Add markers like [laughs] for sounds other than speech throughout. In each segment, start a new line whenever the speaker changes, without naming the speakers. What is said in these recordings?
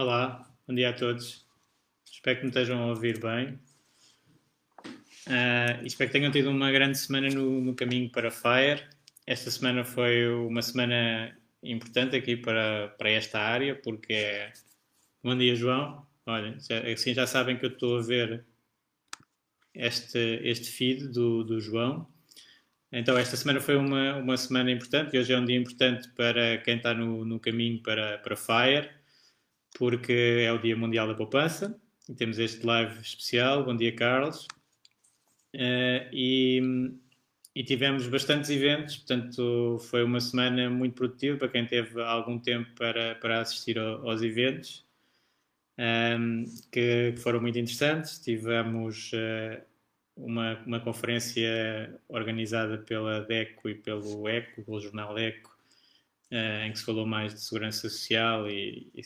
Bom dia a todos. Espero que me estejam a ouvir bem. Uh, espero que tenham tido uma grande semana no, no, caminho para Fire. Esta semana foi uma semana importante aqui para, para esta área, porque é. Bom dia, João. Olha, assim já sabem que eu estou a ver este, este feed do, do João. Então, esta semana foi uma, uma semana importante e hoje é um dia importante para quem está no, no caminho para, para Fire porque é o Dia Mundial da Poupança e temos este live especial. Bom dia, Carlos. Uh, e, e, tivemos bastantes eventos, portanto, foi uma semana muito produtiva para quem teve algum tempo para, para assistir ao, aos eventos, um, ehm, que, que, foram muito interessantes. Tivemos uh, uma, uma conferência organizada pela DECO e pelo ECO, pelo jornal ECO, uh, em que se falou mais de segurança social e, e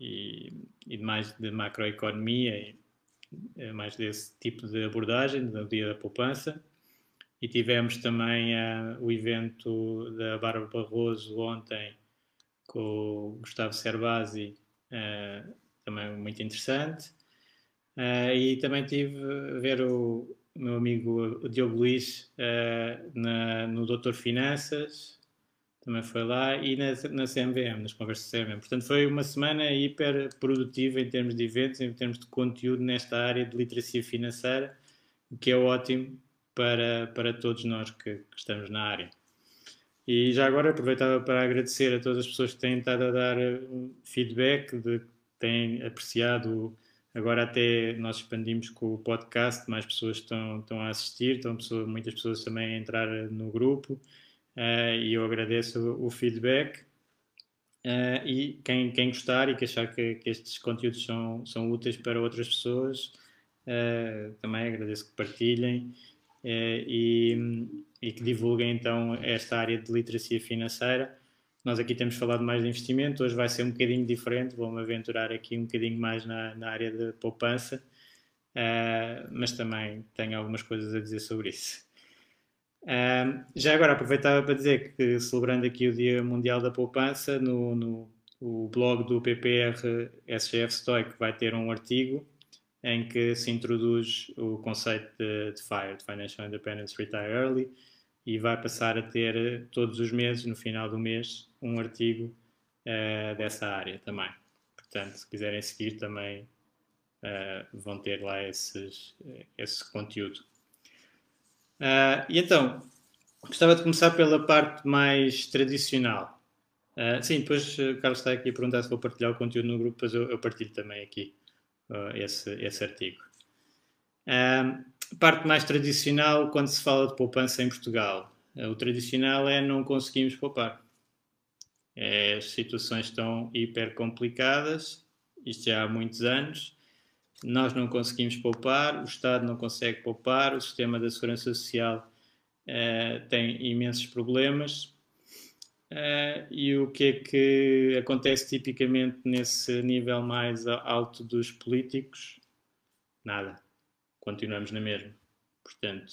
e, e mais de macroeconomia e é mais desse tipo de abordagem no dia da poupança. E tivemos também uh, o evento da Bárbara Barroso ontem com o Gustavo Cerbasi, uh, também muito interessante. Uh, e também tive a ver o meu amigo Diogo Luís na, no Doutor Finanças, também foi lá, e na, na CMVM, nas conversas CMVM. Portanto, foi uma semana hiper produtiva em termos de eventos, em termos de conteúdo nesta área de literacia financeira, o que é ótimo para, para todos nós que, que estamos na área. E já agora aproveitava para agradecer a todas as pessoas que têm estado a dar eh, feedback, de, têm apreciado. Agora até nós expandimos com o podcast, mais pessoas estão, estão a assistir, estão pessoas, muitas pessoas também a entrar no grupo uh, e eu agradeço o, feedback. Uh, e quem, quem gostar e que achar que, que, estes conteúdos são, são úteis para outras pessoas, uh, também agradeço que partilhem e, e, que divulguem então esta área de literacia financeira. Nós aqui temos falado mais de investimento, hoje vai ser um bocadinho diferente, vou-me aventurar aqui um bocadinho mais na, na área de poupança, mas também tenho algumas coisas a dizer sobre isso já agora aproveitava para dizer que celebrando aqui o Dia Mundial da Poupança, no, no o blog do PPR SGF Stoic vai ter um artigo em que se introduz o conceito de, de FIRE, de Financial Independence Retire Early, e vai passar a ter todos os meses, no final do mês, um artigo uh, dessa área também. Portanto, se quiserem seguir também uh, vão ter lá esses, esse conteúdo. Uh, e então, gostava de começar pela parte mais tradicional. Uh, sim, depois o Carlos está aqui a perguntar se vou partilhar o conteúdo no grupo, depois eu, eu partilho também aqui uh, esse, esse artigo. Uh, parte mais tradicional quando se fala de poupança em Portugal. o tradicional é não conseguimos poupar. É, as situações estão hiper complicadas, isto já há muitos anos, nós não conseguimos poupar, o Estado não consegue poupar, o sistema da segurança social uh, tem imensos problemas. Uh, e o que é que acontece tipicamente nesse nível mais alto dos políticos? Nada. Continuamos na mesma. Portanto,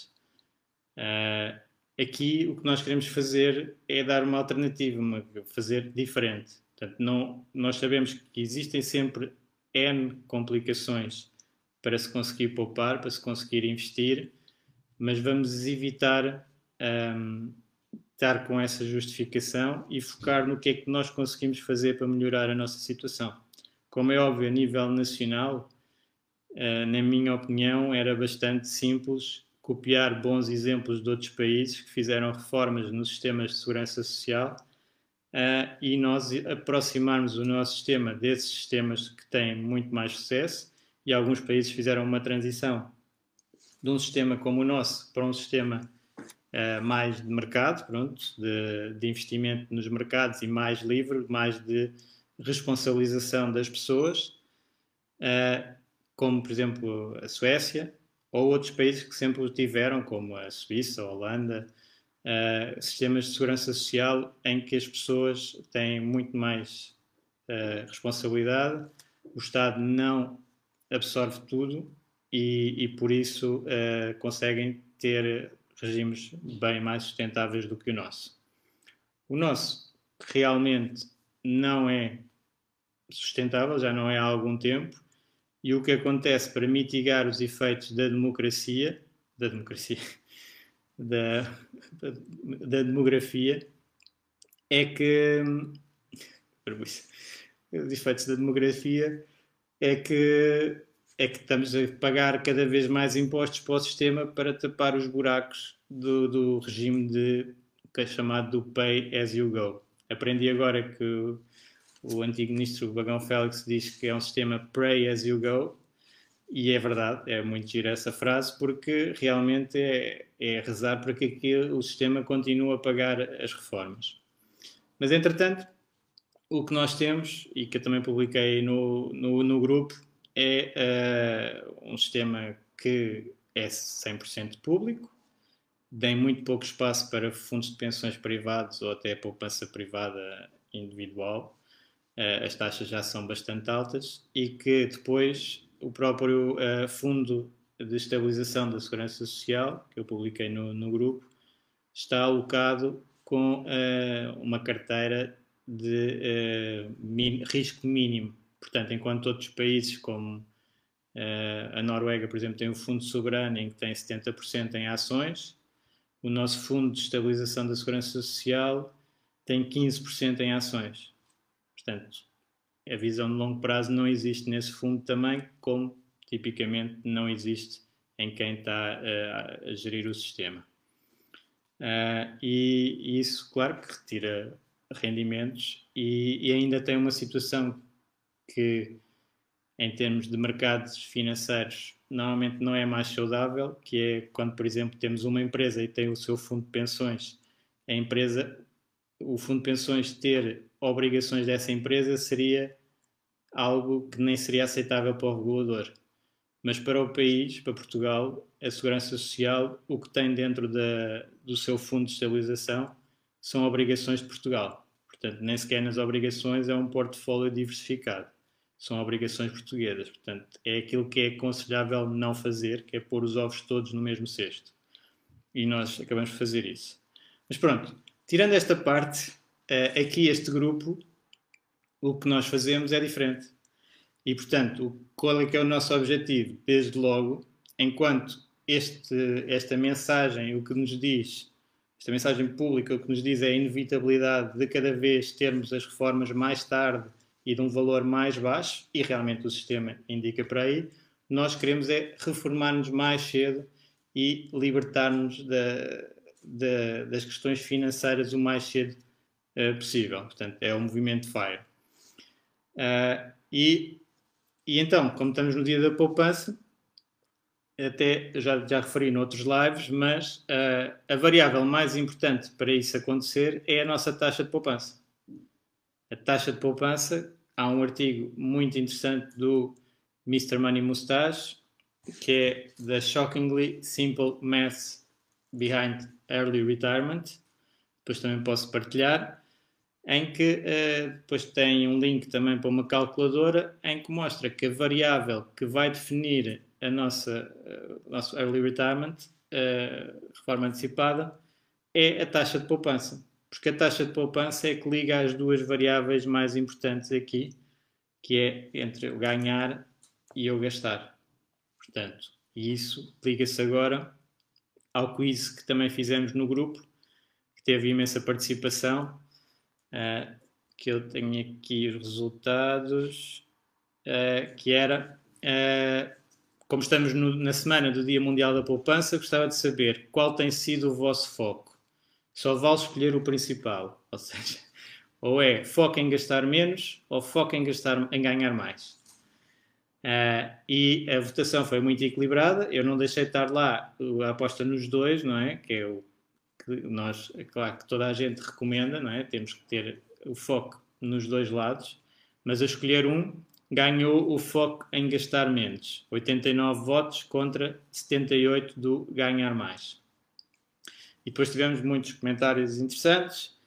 uh, aqui o que nós queremos fazer é dar uma alternativa, uma, fazer diferente. Portanto, não, nós sabemos que existem sempre N complicações para se conseguir poupar, para se conseguir investir, mas vamos evitar um, estar com essa justificação e focar no que é que nós conseguimos fazer para melhorar a nossa situação. Como é óbvio, a nível nacional, uh, na minha opinião, era bastante simples copiar bons exemplos de outros países que fizeram reformas nos sistemas de segurança social uh, e nós aproximarmos o nosso sistema desses sistemas que têm muito mais sucesso e alguns países fizeram uma transição de um sistema como o nosso para um sistema uh, mais de mercado, pronto, de, de, investimento nos mercados e mais livre, mais de responsabilização das pessoas, uh, como por exemplo a Suécia ou outros países que sempre o tiveram, como a Suíça, a Holanda, uh, sistemas de segurança social em que as pessoas têm muito mais responsabilidade, o Estado não absorve tudo e, e por isso uh, conseguem ter regimes bem mais sustentáveis do que o nosso. O nosso realmente não é sustentável, já não é há algum tempo, e o que acontece para mitigar os efeitos da democracia, da democracia, da, da, demografia, é que os efeitos da demografia é que é que estamos a pagar cada vez mais impostos para o sistema para tapar os buracos do, do regime de, que é chamado do Pay as you go. Aprendi agora que o, o antigo ministro Bagão Félix diz que é um sistema Pray as you go, e é verdade, é muito gira essa frase, porque realmente é, é rezar para que, o sistema continue a pagar as reformas. Mas, entretanto, o que nós temos, e que eu também publiquei no, no, no grupo, é uh, um sistema que é 100% público, tem muito pouco espaço para fundos de pensões privados ou até poupança privada individual. Uh, as taxas já são bastante altas e que depois o próprio uh, Fundo de Estabilização da Segurança Social, que eu publiquei no, no grupo, está alocado com uma carteira de min, risco mínimo Portanto, enquanto outros países como uh, a Noruega, por exemplo, tem um fundo soberano em que tem 70% em ações, o nosso Fundo de Estabilização da Segurança Social tem 15% em ações. Portanto, a visão de longo prazo não existe nesse fundo também, como tipicamente não existe em quem está uh, a gerir o sistema. Uh, e, e, isso, claro, que retira rendimentos e, e, ainda tem uma situação que, em termos de mercados financeiros, normalmente não é mais saudável, que é quando, por exemplo, temos uma empresa e tem o seu fundo de pensões, a empresa, o fundo de pensões ter obrigações dessa empresa seria algo que nem seria aceitável para o regulador. Mas para o país, para Portugal, a Segurança Social, o que tem dentro da, do seu fundo de estabilização são obrigações de Portugal. Portanto, nem sequer nas obrigações é um portfólio diversificado são obrigações portuguesas. Portanto, é aquilo que é aconselhável não fazer, que é pôr os ovos todos no mesmo cesto. E nós acabamos de fazer isso. Mas pronto, tirando esta parte, eh, aqui este grupo, o que nós fazemos é diferente. E portanto, qual é que é o nosso objetivo? Desde logo, enquanto este, esta mensagem, o que nos diz, esta mensagem pública, o que nos diz é a inevitabilidade de cada vez termos as reformas mais tarde e de um valor mais baixo, e realmente o sistema indica para aí, nós queremos é reformar-nos mais cedo e libertar-nos da, da, das questões financeiras o mais cedo uh, possível. Portanto, é o movimento FIRE. Uh, e, e então, como estamos no dia da poupança, até já, já referi noutros lives, mas uh, a variável mais importante para isso acontecer é a nossa taxa de poupança. A taxa de poupança há um artigo muito interessante do Mr. Money Mustache, que é The Shockingly Simple Math Behind Early Retirement. Depois também posso partilhar. Em que uh, depois tem um link também para uma calculadora em que mostra que a variável que vai definir a nossa uh, nosso early retirement, uh, reforma antecipada, é a taxa de poupança porque a taxa de poupança é que liga as duas variáveis mais importantes aqui, que é entre o ganhar e o gastar. Portanto, e isso liga-se agora ao quiz que também fizemos no grupo, que teve imensa participação, uh, que eu tenho aqui os resultados, uh, que era, uh, como estamos no, na semana do Dia Mundial da Poupança, gostava de saber qual tem sido o vosso foco. Só vale escolher o principal, [laughs] ou seja, ou é foco em gastar menos ou foco em, gastar, em ganhar mais. Uh, e a votação foi muito equilibrada. Eu não deixei de estar lá a aposta nos dois, não é? Que é o que nós, é claro que toda a gente recomenda, não é? Temos que ter o foco nos dois lados, mas a escolher um ganhou o foco em gastar menos. 89 votos contra 78 do ganhar mais. E depois tivemos muitos comentários interessantes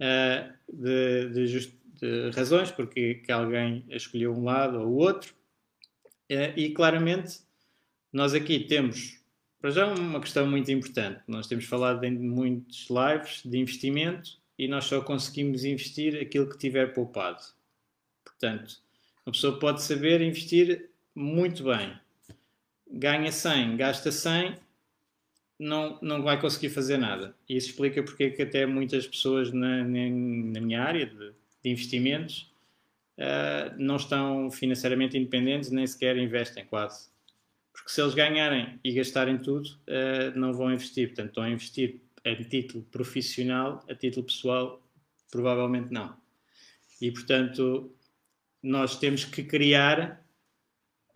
uh, de, de, de, razões porque que alguém escolheu um lado ou o outro. Uh, e claramente nós aqui temos, para já, uma questão muito importante. Nós temos falado em muitos lives de investimento e nós só conseguimos investir aquilo que tiver poupado. Portanto, uma pessoa pode saber investir muito bem. Ganha 100, gasta 100, não, não vai conseguir fazer nada. Isso explica porque é que até muitas pessoas na, na, na minha área de, de investimentos uh, não estão financeiramente independentes, nem sequer investem quase. Porque se eles ganharem e gastarem tudo, uh, não vão investir. Portanto, estão a investir a título profissional, a título pessoal, provavelmente não. E, portanto, nós temos que criar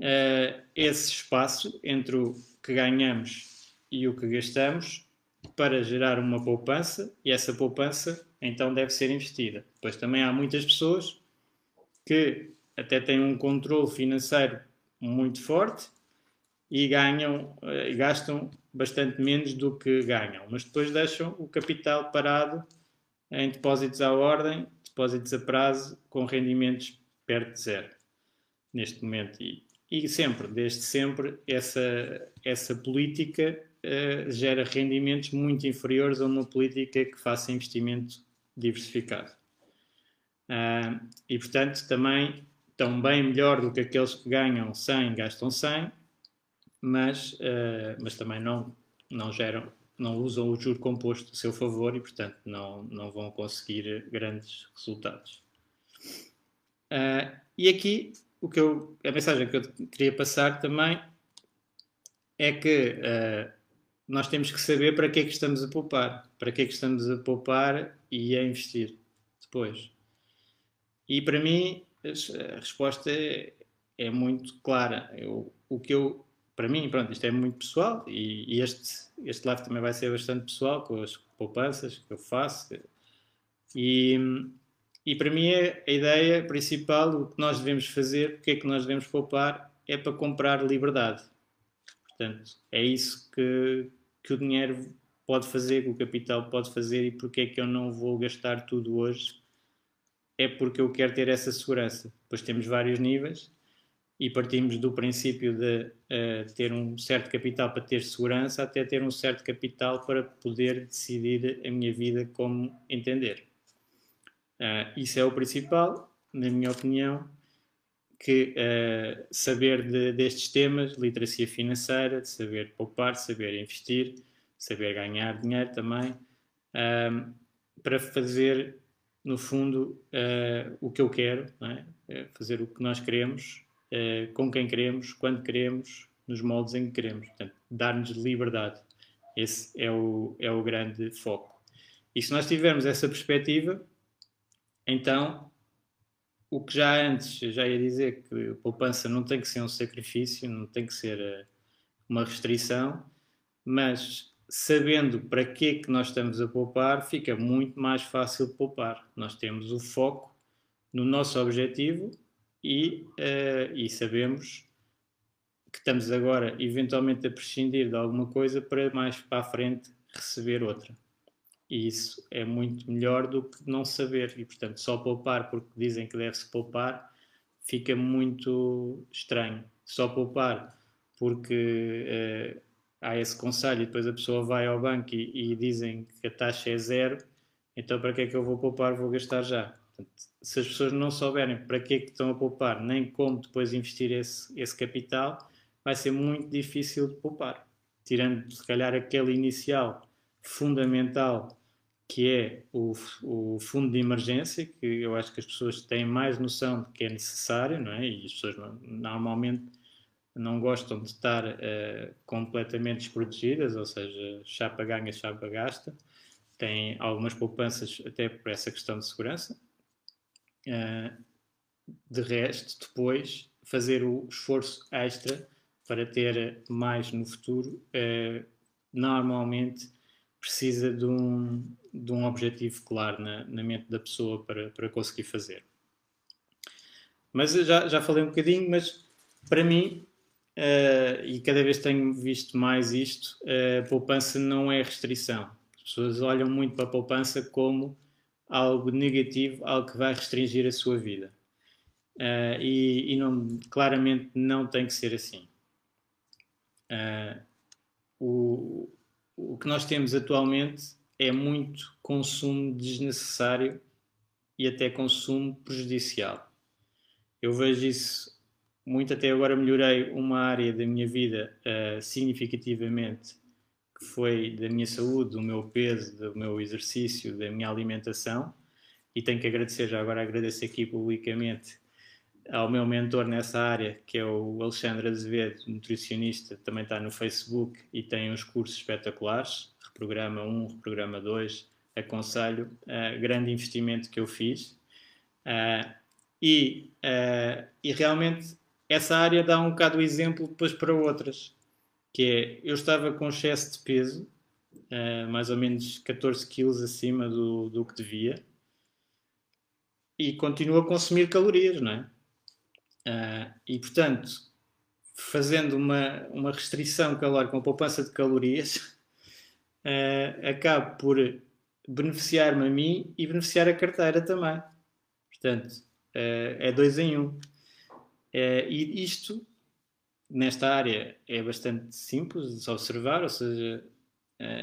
uh, esse espaço entre o que ganhamos e o que gastamos para gerar uma poupança e essa poupança então deve ser investida. Pois também há muitas pessoas que até têm um controle financeiro muito forte e ganham e gastam bastante menos do que ganham, mas depois deixam o capital parado em depósitos à ordem, depósitos a prazo com rendimentos perto de zero neste momento e, e sempre, desde sempre, essa, essa política uh, gera rendimentos muito inferiores a uma política que faça investimento diversificado. Uh, e portanto também estão bem melhor do que aqueles que ganham 100 gastam 100 mas, uh, mas também não, não geram, não usam o juro composto a seu favor e, portanto, não, não vão conseguir grandes resultados. Uh, e aqui o que eu, a mensagem que eu queria passar também é que uh, nós temos que saber para que é que estamos a poupar, para que é que estamos a poupar e a investir depois. E para mim a resposta é, é muito clara. Eu, o que eu para mim, pronto, isto é muito pessoal e, e, este, este live também vai ser bastante pessoal com as poupanças que eu faço. E, e para mim é a ideia principal, o que nós devemos fazer, o que é que nós devemos poupar, é para comprar liberdade. Portanto, é isso que, que o dinheiro pode fazer, que o capital pode fazer e porque é que eu não vou gastar tudo hoje. É porque eu quero ter essa segurança. Depois temos vários níveis e partimos do princípio de uh, ter um certo capital para ter segurança até ter um certo capital para poder decidir a minha vida como entender. Uh, isso é o principal, na minha opinião, que uh, saber de, destes temas, literacia financeira, saber poupar, saber investir, saber ganhar dinheiro também, para fazer, no fundo, o que eu quero, é? fazer o que nós queremos uh, com quem queremos, quando queremos, nos moldes em que queremos. Portanto, dar-nos liberdade. Esse é o, é o grande foco. E se nós tivermos essa perspectiva, então o que já antes já ia dizer que a poupança não tem que ser um sacrifício, não tem que ser uh, uma restrição, mas sabendo para que é que nós estamos a poupar, fica muito mais fácil poupar. Nós temos o foco no nosso objetivo e, uh, e sabemos que estamos agora eventualmente a prescindir de alguma coisa para mais para a frente receber outra. E isso é muito melhor do que não saber. E, portanto, só poupar porque dizem que deve-se poupar fica muito estranho. Só poupar porque uh, há esse conselho e depois a pessoa vai ao banco e, e, dizem que a taxa é zero, então para que é que eu vou poupar? Vou gastar já. Portanto, se as pessoas não souberem para que é que estão a poupar, nem como depois investir esse, esse capital, vai ser muito difícil de poupar. Tirando, se calhar, aquele inicial fundamental que é o, o, fundo de emergência, que eu acho que as pessoas têm mais noção de que é necessário, não é? E as pessoas normalmente não gostam de estar uh, completamente desprotegidas, ou seja, chapa ganha, chapa gasta. Têm algumas poupanças até por essa questão de segurança. Uh, de resto, depois, fazer o esforço extra para ter mais no futuro, uh, normalmente precisa de um, de um objetivo claro na, na mente da pessoa para, para conseguir fazer. Mas já, já falei um bocadinho, mas para mim, uh, e cada vez tenho visto mais isto, uh, poupança não é restrição. As pessoas olham muito para a poupança como algo negativo, algo que vai restringir a sua vida. Uh, e, e não, claramente não tem que ser assim. Uh, o, o que nós temos atualmente é muito consumo desnecessário e até consumo prejudicial. Eu vejo isso muito, até agora melhorei uma área da minha vida uh, significativamente, que foi da minha saúde, do meu peso, do meu exercício, da minha alimentação, e tenho que agradecer, já agora agradeço aqui publicamente ao meu mentor nessa área, que é o Alexandre Azevedo, nutricionista, também está no Facebook e tem uns cursos espetaculares, Reprograma 1, Reprograma 2, aconselho, uh, grande investimento que eu fiz. Uh, e, uh, e realmente essa área dá um bocado o exemplo depois para outras, que é, eu estava com excesso de peso, mais ou menos 14 quilos acima do, do que devia, e continuo a consumir calorias, não é? Uh, e, portanto, fazendo uma, uma restrição calórica, uma poupança de calorias, uh, [laughs] acabo por beneficiar-me a mim e beneficiar a carteira também. Portanto, uh, é dois em um. e isto, nesta área, é bastante simples de observar, ou seja,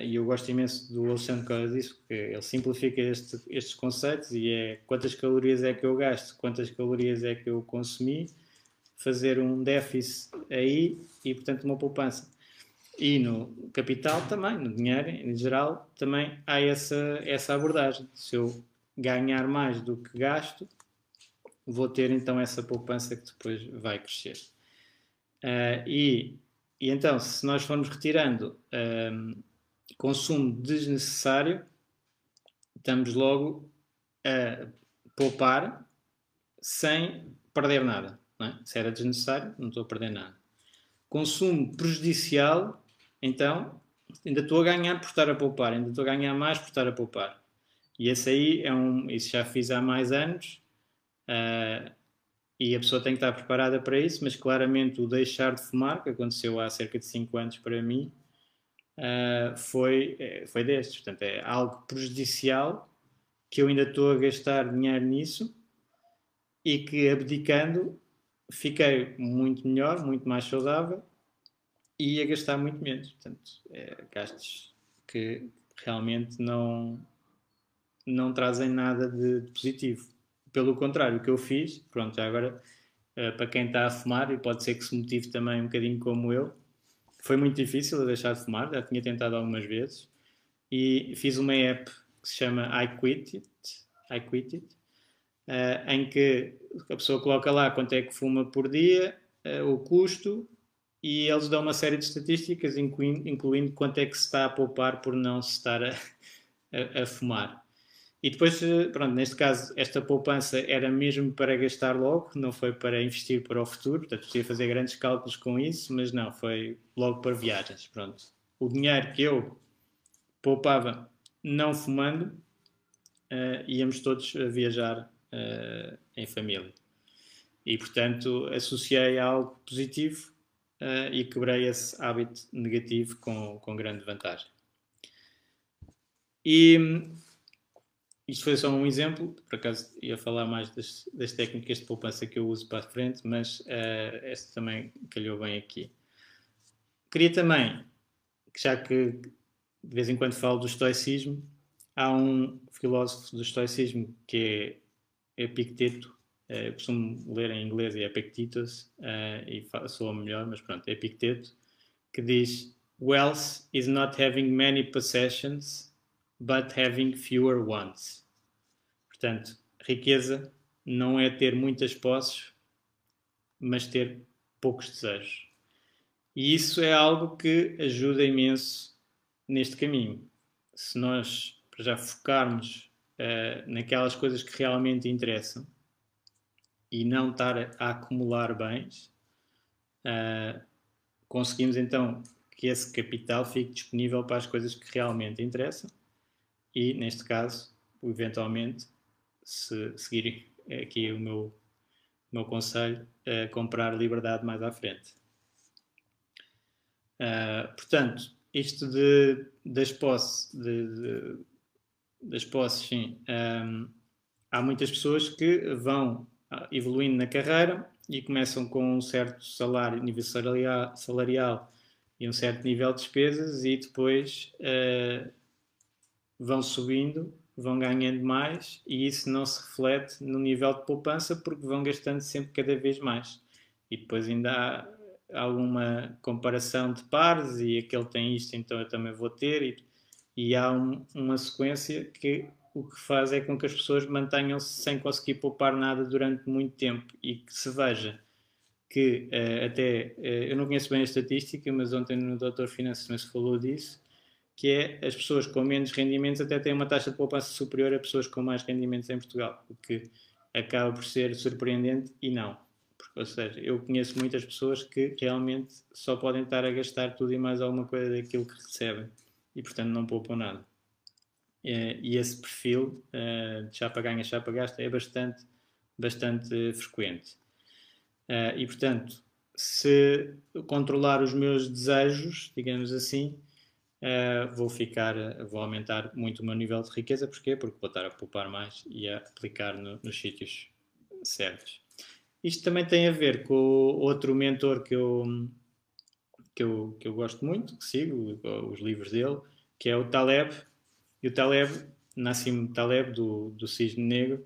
e eu gosto imenso do Alexandre por causa disso, porque ele simplifica este, estes conceitos e é quantas calorias é que eu gasto, quantas calorias é que eu consumi, fazer um déficit aí e, portanto, uma poupança. E no capital também, no dinheiro em geral, também há essa, essa abordagem. Se eu ganhar mais do que gasto, vou ter então essa poupança que depois vai crescer. Uh, e, e então, se nós formos retirando um, consumo desnecessário, estamos logo a poupar sem perder nada. É? Se era desnecessário, não estou a perder nada. Consumo prejudicial, então, ainda estou a ganhar por estar a poupar, ainda estou a ganhar mais por estar a poupar. E esse aí é um. Isso já fiz há mais anos. Uh, e a pessoa tem que estar preparada para isso, mas claramente o deixar de fumar, que aconteceu há cerca de 5 anos para mim, uh, foi, é, foi destes. Portanto, é algo prejudicial que eu ainda estou a gastar dinheiro nisso e que abdicando fiquei muito melhor, muito mais saudável e a gastar muito menos. Portanto, é, gastos que realmente não, não trazem nada de, de positivo. Pelo contrário, o que eu fiz, pronto, agora uh, para quem está a fumar, e pode ser que se motive também um bocadinho como eu, foi muito difícil a deixar de fumar, já tinha tentado algumas vezes, e fiz uma app que se chama I Quit It, I Quit It uh, em que a pessoa coloca lá quanto é que fuma por dia, uh, o custo, e eles dão uma série de estatísticas, incluindo, incluindo quanto é que se está a poupar por não se estar a, a, a fumar. E depois, eh, pronto, neste caso, esta poupança era mesmo para gastar logo, não foi para investir para o futuro, portanto, podia fazer grandes cálculos com isso, mas não, foi logo para viagens, pronto. O dinheiro que eu poupava não fumando, uh, íamos todos viajar uh, em família. E, portanto, associei a algo positivo uh, e quebrei esse hábito negativo com, com grande vantagem. E isto foi só um exemplo, por acaso ia falar mais das, das técnicas de poupança que eu uso para a frente, mas uh, esta também calhou bem aqui. Queria também, já que de vez em quando falo do estoicismo, há um filósofo do estoicismo que é Epicteto, uh, costumo ler em inglês e Epictetus, uh, e soa melhor, mas pronto, Epicteto, que diz: Wealth is not having many possessions, but having fewer wants. Portanto, riqueza não é ter muitas posses, mas ter poucos desejos. E isso é algo que ajuda imenso neste caminho. Se nós já focarmos uh, naquelas coisas que realmente interessam e não estar a, acumular bens, uh, conseguimos então que esse capital fique disponível para as coisas que realmente interessam e, neste caso, eventualmente, se seguirem aqui o meu, o meu conselho, uh, comprar liberdade mais à frente. Uh, portanto, isto de, das posses, de, de, das posses, sim, um, há muitas pessoas que vão evoluindo na carreira e começam com um certo salário, nível salarial, salarial e um certo nível de despesas e depois uh, vão subindo, vão ganhando mais e isso não se reflete no nível de poupança porque vão gastando sempre cada vez mais. E depois ainda há alguma comparação de pares e aquele tem isto, então eu também vou ter e, e há um, uma sequência que o que faz é com que as pessoas mantenham-se sem conseguir poupar nada durante muito tempo e que se veja que uh, até, uh, eu não conheço bem a estatística, mas ontem no Doutor Finanças também se falou disso, que é as pessoas com menos rendimentos até têm uma taxa de poupança superior a pessoas com mais rendimentos em Portugal, o que acaba por ser surpreendente e não. Porque, ou seja, eu conheço muitas pessoas que realmente só podem estar a gastar tudo e mais alguma coisa daquilo que recebem e, portanto, não poupam nada. Eh, e esse perfil eh, de chapa ganha, chapa gasta é bastante, bastante frequente. Eh, e portanto, se controlar os meus desejos, digamos assim, vou ficar, vou aumentar muito o meu nível de riqueza. Porquê? Porque vou estar a poupar mais e a aplicar no, nos sítios certos. Isto também tem a ver com outro mentor que eu, que eu, que eu gosto muito, que sigo os livros dele, que é o Taleb, e o Taleb, Nassim Taleb, do, do Cisne Negro,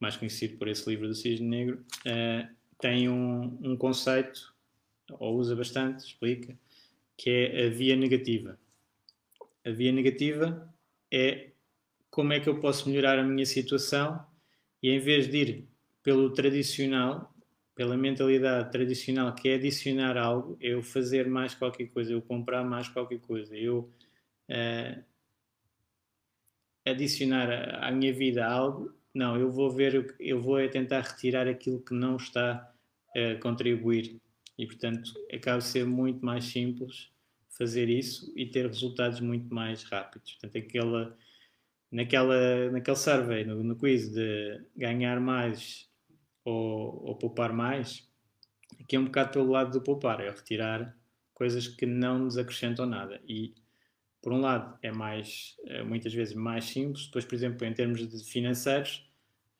mais conhecido por esse livro do Cisne Negro, uh, tem um, um conceito, ou usa bastante, explica, que é a via negativa. A via negativa é como é que eu posso melhorar a minha situação e em vez de ir pelo tradicional, pela mentalidade tradicional que é adicionar algo, é eu fazer mais qualquer coisa, eu comprar mais qualquer coisa, eu uh, adicionar à minha vida algo, não, eu vou ver, eu vou tentar retirar aquilo que não está a contribuir. E, portanto, acaba de ser muito mais simples fazer isso e ter resultados muito mais rápidos. Portanto, aquela, naquela, naquele survey, no, no quiz de ganhar mais ou, ou poupar mais, aqui é um bocado pelo lado do poupar, é retirar coisas que não nos acrescentam nada. E por um lado, é mais, é muitas vezes mais simples, depois, por exemplo, em termos de financeiros,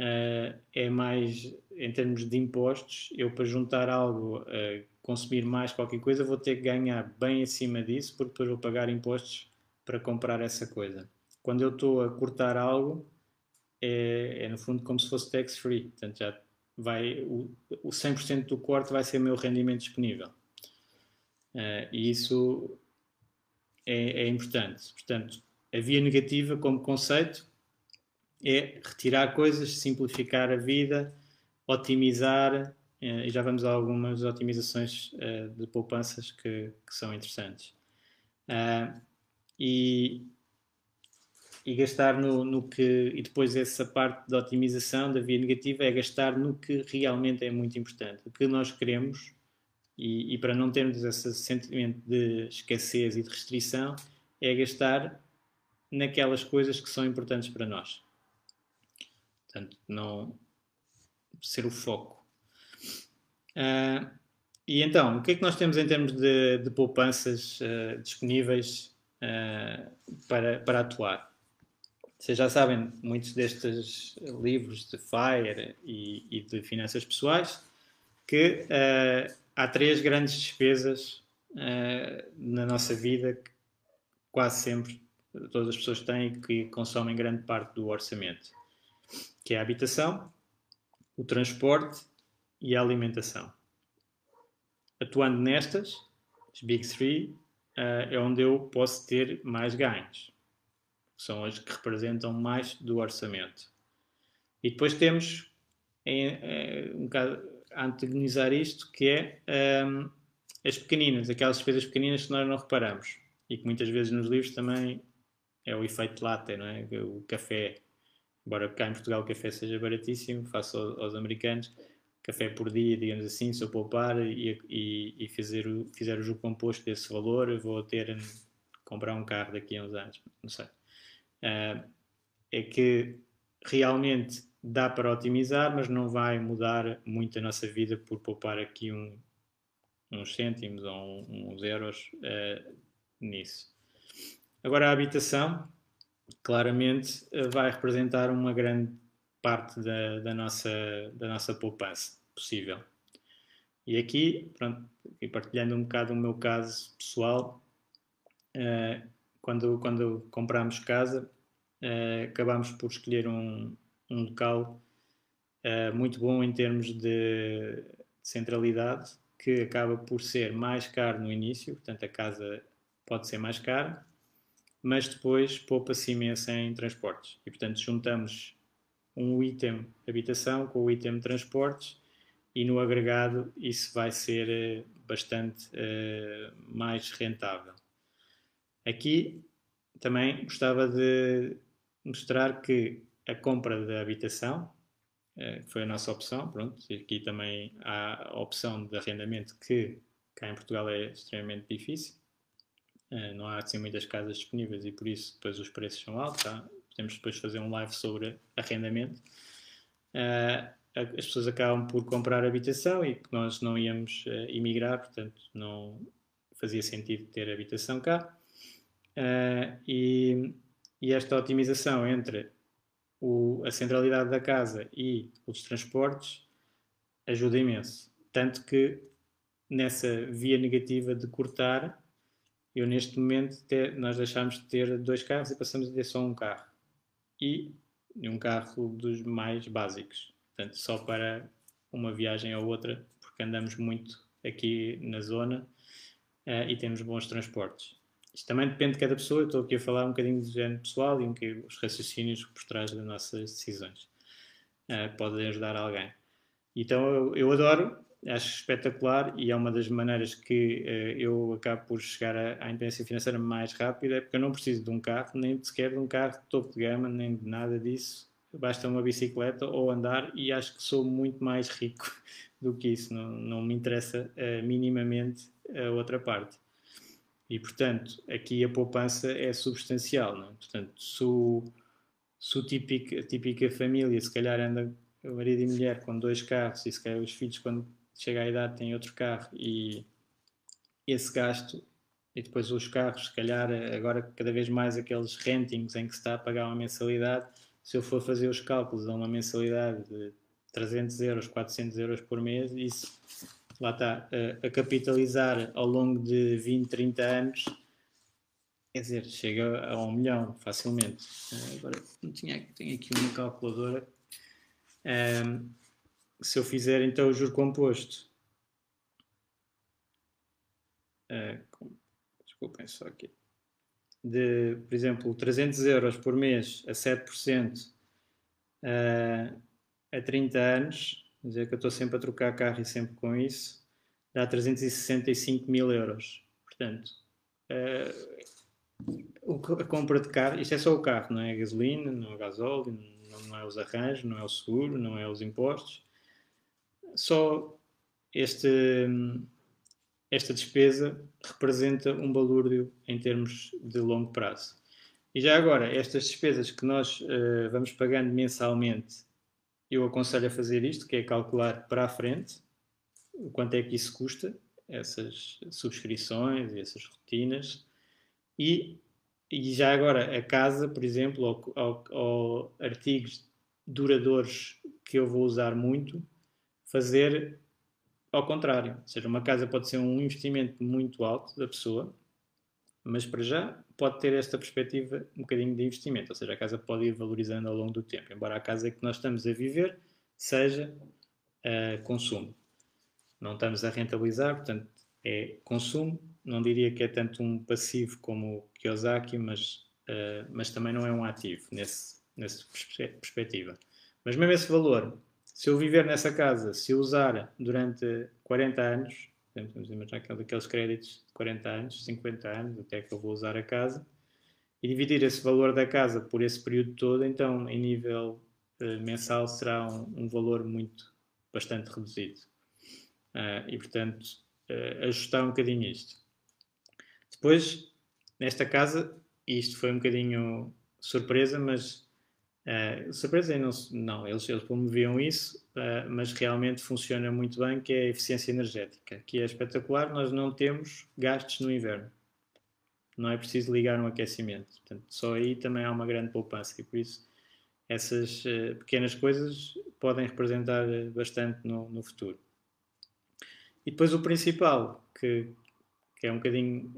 Uh, é mais em termos de impostos. Eu, para juntar algo, uh, consumir mais qualquer coisa, vou ter que ganhar bem acima disso, porque depois vou pagar impostos para comprar essa coisa. Quando eu estou a cortar algo, é, é, no fundo como se fosse tax free, portanto, já vai o, o 100% do corte vai ser o meu rendimento disponível. Uh, e isso é, é importante. Portanto, a via negativa como conceito é retirar coisas, simplificar a vida, otimizar, e já vamos a algumas otimizações uh, de poupanças que, que são interessantes. Uh, e, e gastar no, no, que. E depois, essa parte da otimização da via negativa é gastar no que realmente é muito importante, o que nós queremos e, e, para não termos esse sentimento de escassez e de restrição, é gastar naquelas coisas que são importantes para nós. Portanto, não ser o foco. Uh, e então, o que é que nós temos em termos de, de poupanças uh, disponíveis uh, para, para atuar? Vocês já sabem, muitos destes livros de FIRE e, e de finanças pessoais, que há três grandes despesas na nossa vida que quase sempre todas as pessoas têm e que consomem grande parte do orçamento, que é a habitação, o transporte e a alimentação. Atuando nestas, as Big Three, uh, é onde eu posso ter mais ganhos. são as que representam mais do orçamento. E depois temos, em, em, um bocado, a antagonizar isto, que é um, as pequeninas, aquelas despesas pequeninas que nós não reparamos e que muitas vezes nos livros também é o efeito latte, não é? O café, embora cá em Portugal o café seja baratíssimo, face aos, aos americanos, café por dia, digamos assim, se eu poupar e, e, e fizer, o, fizer o jogo composto desse valor, vou ter comprar um carro daqui a uns anos, não sei. Uh, é que realmente dá para otimizar, mas não vai mudar muito a nossa vida por poupar aqui um, uns cêntimos ou uns euros uh, nisso. Agora, a habitação, claramente, vai representar uma grande parte da, da, nossa, da nossa poupança possível. E aqui, pronto, partilhando um bocado o meu caso pessoal, uh, quando, quando compramos casa, acabamos por escolher um, um local uh, muito bom em termos de centralidade, que acaba por ser mais caro no início, portanto a casa pode ser mais cara, mas depois poupa-se imenso em transportes. E portanto juntamos um item habitação com o item transportes e no agregado isso vai ser eh, bastante uh, mais rentável. Aqui também gostava de mostrar que a compra da habitação, que foi a nossa opção, pronto, e aqui também há a opção de arrendamento que cá em Portugal é extremamente difícil, eh, não há assim muitas casas disponíveis e por isso depois os preços são altos, tá? podemos depois fazer um live sobre arrendamento. As pessoas acabam por comprar habitação e nós não íamos emigrar, portanto não fazia sentido ter habitação cá. e, e esta otimização entre o, a centralidade da casa e os transportes ajuda imenso. Tanto que nessa via negativa de cortar, eu neste momento ter, nós deixámos de ter dois carros e passamos a ter só um carro. E um carro dos mais básicos. Portanto, só para uma viagem ou outra, porque andamos muito aqui na zona uh, e temos bons transportes. Isto também depende de cada pessoa, eu estou aqui a falar um bocadinho do género pessoal e um os raciocínios por trás das nossas decisões. Uh, pode ajudar alguém. Então eu, eu, adoro, acho espetacular e é uma das maneiras que uh, eu acabo por chegar à, à independência financeira mais rápida, é porque eu não preciso de um carro, nem sequer de um carro de topo de gama, nem de nada disso. Basta uma bicicleta ou andar e acho que sou muito mais rico [laughs] do que isso. Não, não me interessa uh, minimamente a outra parte. E, portanto, aqui a poupança é substancial. Não é? Portanto, se, o, se o típico, a típica família, se calhar anda marido e mulher com dois carros e se calhar os filhos, quando chega à idade, têm outro carro e esse gasto, e depois os carros, se calhar agora cada vez mais aqueles rentings em que se está a pagar uma mensalidade, se eu for fazer os cálculos a uma mensalidade de 300 euros, 400 euros por mês, isso lá está, a, a, capitalizar ao longo de 20, 30 anos, quer dizer, chega a um milhão facilmente. Agora, tinha, tenho aqui uma calculadora. Se eu fizer então o juro composto, uh, desculpem só aqui, de, por exemplo, 300 euros por mês a 7% uh, a 30 anos, dizer que eu estou sempre a trocar carro e sempre com isso, dá 365 mil euros. Portanto, uh, a compra de carro, isto é só o carro, não é a gasolina, não é o gasóleo, não, não é os arranjos, não é o seguro, não é os impostos. Só este, esta despesa representa um balúrdio em termos de longo prazo. E já agora, estas despesas que nós uh, vamos pagando mensalmente eu aconselho a fazer isto, que é calcular para a frente o quanto é que isso custa, essas subscrições e essas rotinas, e, e já agora a casa, por exemplo, ou, ou, ou artigos duradouros que eu vou usar muito, fazer ao contrário. Ou seja, uma casa pode ser um investimento muito alto da pessoa, mas para já pode ter esta perspectiva um bocadinho de investimento, ou seja, a casa pode ir valorizando ao longo do tempo, embora a casa que nós estamos a viver seja uh, consumo. Não estamos a rentabilizar, portanto, é consumo. Não diria que é tanto um passivo como o Kiyosaki, mas uh, mas também não é um ativo nessa perspectiva. Mas mesmo esse valor, se eu viver nessa casa, se eu usar durante 40 anos, vamos imaginar aqueles créditos de 40 anos, 50 anos, até que eu vou usar a casa, e dividir esse valor da casa por esse período todo, então em nível uh, mensal será um, um, valor muito, bastante reduzido. Uh, e portanto, uh, ajustar um bocadinho isto. Depois, nesta casa, isto foi um bocadinho surpresa, mas Uh, surpresa não, não eles, eles promoviam isso, uh, mas realmente funciona muito bem, que é a eficiência energética, que é espetacular, nós não temos gastos no inverno. Não é preciso ligar um aquecimento. Portanto, só aí também há uma grande poupança e por isso essas uh, pequenas coisas podem representar bastante no, no, futuro. E depois o principal, que, que é um bocadinho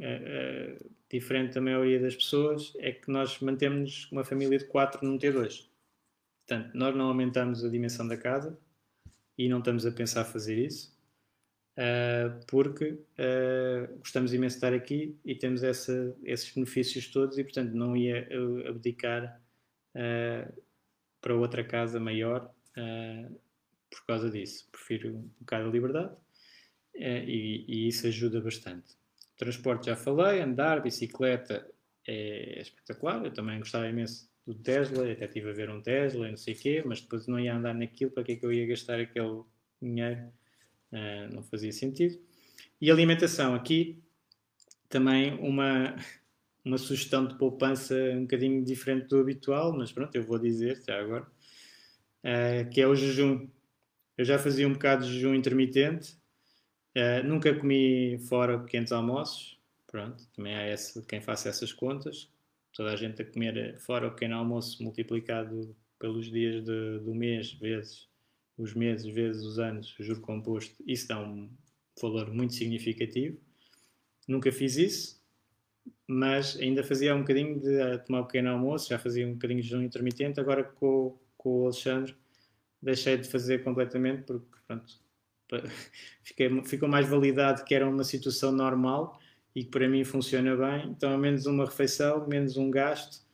diferente da maioria das pessoas, é que nós mantemos uma família de 4 num T2. Portanto, nós não aumentamos a dimensão da casa e não estamos a pensar fazer isso, uh, porque uh, gostamos imenso de estar aqui e temos essa, esses benefícios todos e, portanto, não ia abdicar uh, para outra casa maior por causa disso. Prefiro um bocado de liberdade e, e isso ajuda bastante. Transporte já falei, andar, bicicleta é espetacular. Eu também gostava imenso do Tesla, até estive a ver um Tesla e não sei o quê, mas depois não ia andar naquilo, para que é que eu ia gastar aquele dinheiro? Uh, não fazia sentido. E alimentação, aqui também uma, uma sugestão de poupança um bocadinho diferente do habitual, mas pronto, eu vou dizer já agora, uh, que é o jejum. Eu já fazia um bocado de jejum intermitente, Uh, nunca comi fora pequenos almoços. Pronto, também há esse, quem faça essas contas. Toda a gente a comer fora o pequeno almoço multiplicado pelos dias de, do mês, vezes os meses, vezes os anos, juro composto, isso dá um valor muito significativo. Nunca fiz isso, mas ainda fazia um bocadinho de tomar um pequeno almoço, já fazia um bocadinho de jejum intermitente. Agora com, com o Alexandre deixei de fazer completamente porque pronto, [laughs] fiquei, ficou mais validado que era uma situação normal e que para mim funciona bem. Então, menos uma refeição, menos um gasto,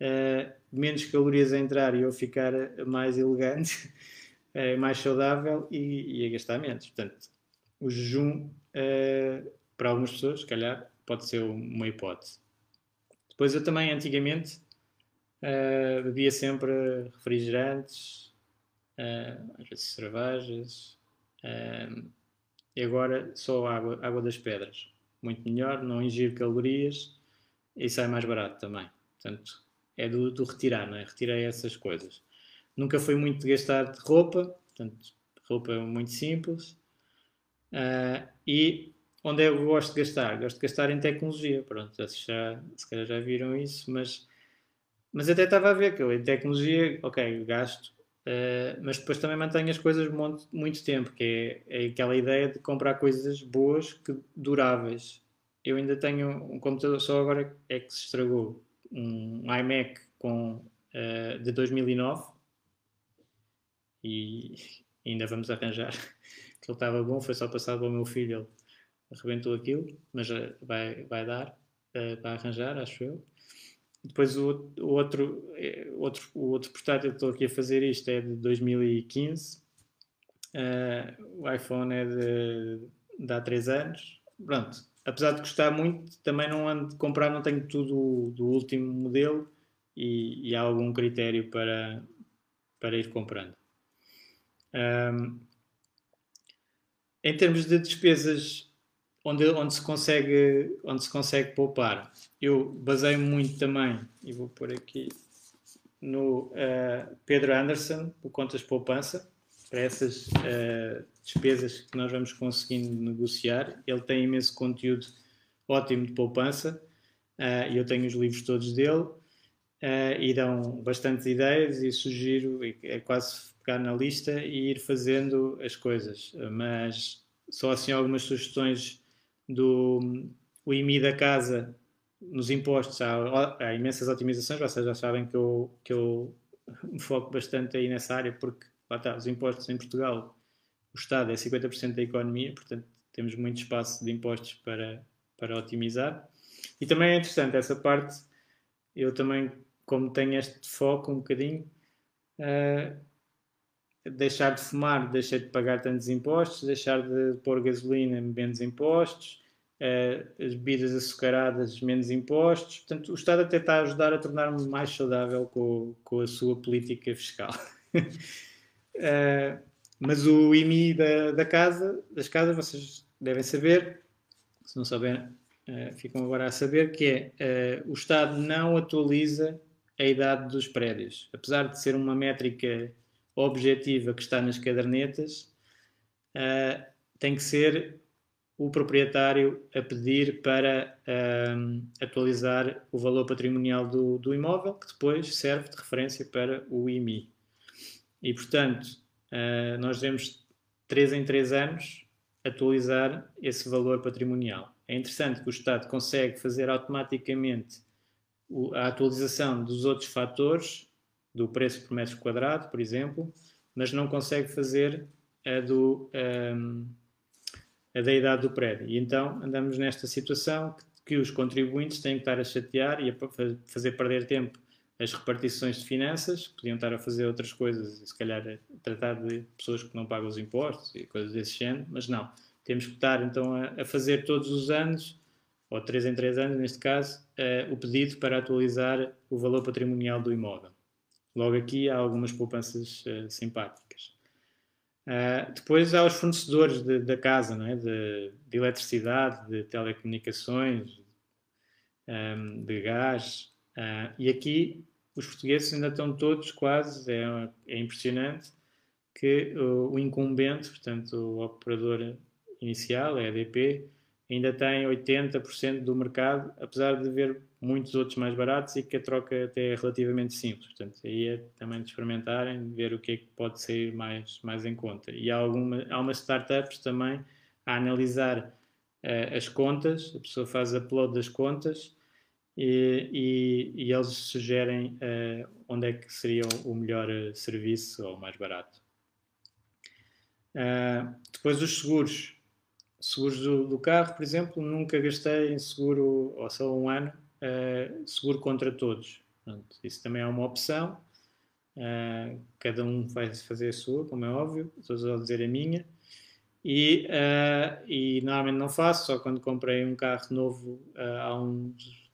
uh, menos calorias a entrar e eu ficar mais elegante, uh, [laughs] mais saudável e, e, a gastar menos. Portanto, o jejum, uh, para algumas pessoas, se calhar, pode ser uma hipótese. Depois, eu também, antigamente, bebia sempre refrigerantes, às vezes cervejas, e agora só água, água das pedras. Muito melhor, não ingiro calorias e sai mais barato também. Portanto, é do, do retirar, não é? Retirei essas coisas. Nunca foi muito de gastar de roupa, portanto, roupa é muito simples. Uh, e onde é que eu gosto de gastar? Gosto de gastar em tecnologia. Pronto, já, se calhar já viram isso, mas, mas até estava a ver que eu em tecnologia, ok, gasto Uh, mas depois também mantenho as coisas muito, muito tempo, que é, é, aquela ideia de comprar coisas boas, que duráveis. Eu ainda tenho um computador, só agora é que se estragou, um iMac com, uh, de 2009 e [laughs] ainda vamos arranjar [laughs] que ele estava bom, foi só passado ao meu filho, ele arrebentou aquilo, mas uh, vai, vai dar para arranjar, acho eu. Depois o, o outro, é, outro, o outro portátil que estou aqui a fazer isto é de 2015. Uh, eh, o iPhone é de, de há 3 anos. Pronto, apesar de gostar muito, também não ando de comprar, não tenho tudo do último modelo e, e há algum critério para, para ir comprando. Um, em termos de despesas onde, onde, se consegue, onde se consegue poupar. Eu baseio muito também, e vou pôr aqui, no uh, Pedro Anderson, o Contas Poupança, para essas uh, despesas que nós vamos conseguindo negociar. Ele tem imenso conteúdo ótimo de poupança, uh, e eu tenho os livros todos dele, e dão bastantes ideias, e sugiro, é quase pegar na lista e ir fazendo as coisas. Mas só assim algumas sugestões do o IMI da casa nos impostos há, há, imensas otimizações, vocês já sabem que eu, que eu me foco bastante aí nessa área, porque lá está, os impostos em Portugal, o Estado é 50% da economia, portanto temos muito espaço de impostos para, para otimizar. E também é interessante essa parte eu também, como tenho este foco um bocadinho, uh, deixar de fumar, deixar de pagar tantos impostos, deixar de pôr gasolina, menos impostos, uh, as bebidas açucaradas, menos impostos. Portanto, o Estado até está a ajudar a tornar-me mais saudável com, com a sua política fiscal. uh, [laughs] mas o IMI da, da casa, das casas, vocês devem saber, se não souberem, uh, ficam agora a saber, que é o Estado não atualiza a idade dos prédios. Apesar de ser uma métrica objetiva que está nas cadernetas, uh, tem que ser o proprietário a pedir para atualizar o valor patrimonial do, do imóvel, que depois serve de referência para o IMI. E, portanto, uh, nós devemos, 3 em 3 anos, atualizar esse valor patrimonial. É interessante que o Estado consegue fazer automaticamente a atualização dos outros fatores, do preço por metro quadrado, por exemplo, mas não consegue fazer a, do, um, a da idade do prédio. E então andamos nesta situação que, que os contribuintes têm que estar a chatear e a fazer perder tempo as repartições de finanças, podiam estar a fazer outras coisas, se calhar tratar de pessoas que não pagam os impostos e coisas desse género, mas não. Temos que estar então a, a fazer todos os anos, ou três em três anos neste caso, uh, o pedido para atualizar o valor patrimonial do imóvel. Logo aqui há algumas poupanças uh, simpáticas. Uh, depois há os fornecedores de, da casa, não é? de, de eletricidade, de telecomunicações, um, ehm, de gás, Uh, e aqui os portugueses ainda estão todos quase, é, é impressionante, que o, o, incumbente, portanto o operador inicial, a EDP, ainda tem 80% do mercado, apesar de haver muitos outros mais baratos e que a troca até é relativamente simples. Portanto, aí é também de experimentarem, ver o que é que pode sair mais, mais em conta. E há, alguma, há umas startups também a analisar uh, as contas, a pessoa faz upload das contas e, e, e eles sugerem uh, onde é que seria o melhor eh, serviço ou o mais barato. Uh, depois os seguros. Seguros do, do, carro, por exemplo, nunca gastei em seguro, ou só um ano, uh, seguro contra todos. Pronto, isso também é uma opção. Uh, cada um vai fazer a sua, como é óbvio, estou a dizer a minha. E, uh, e normalmente não faço, só quando comprei um carro novo há uns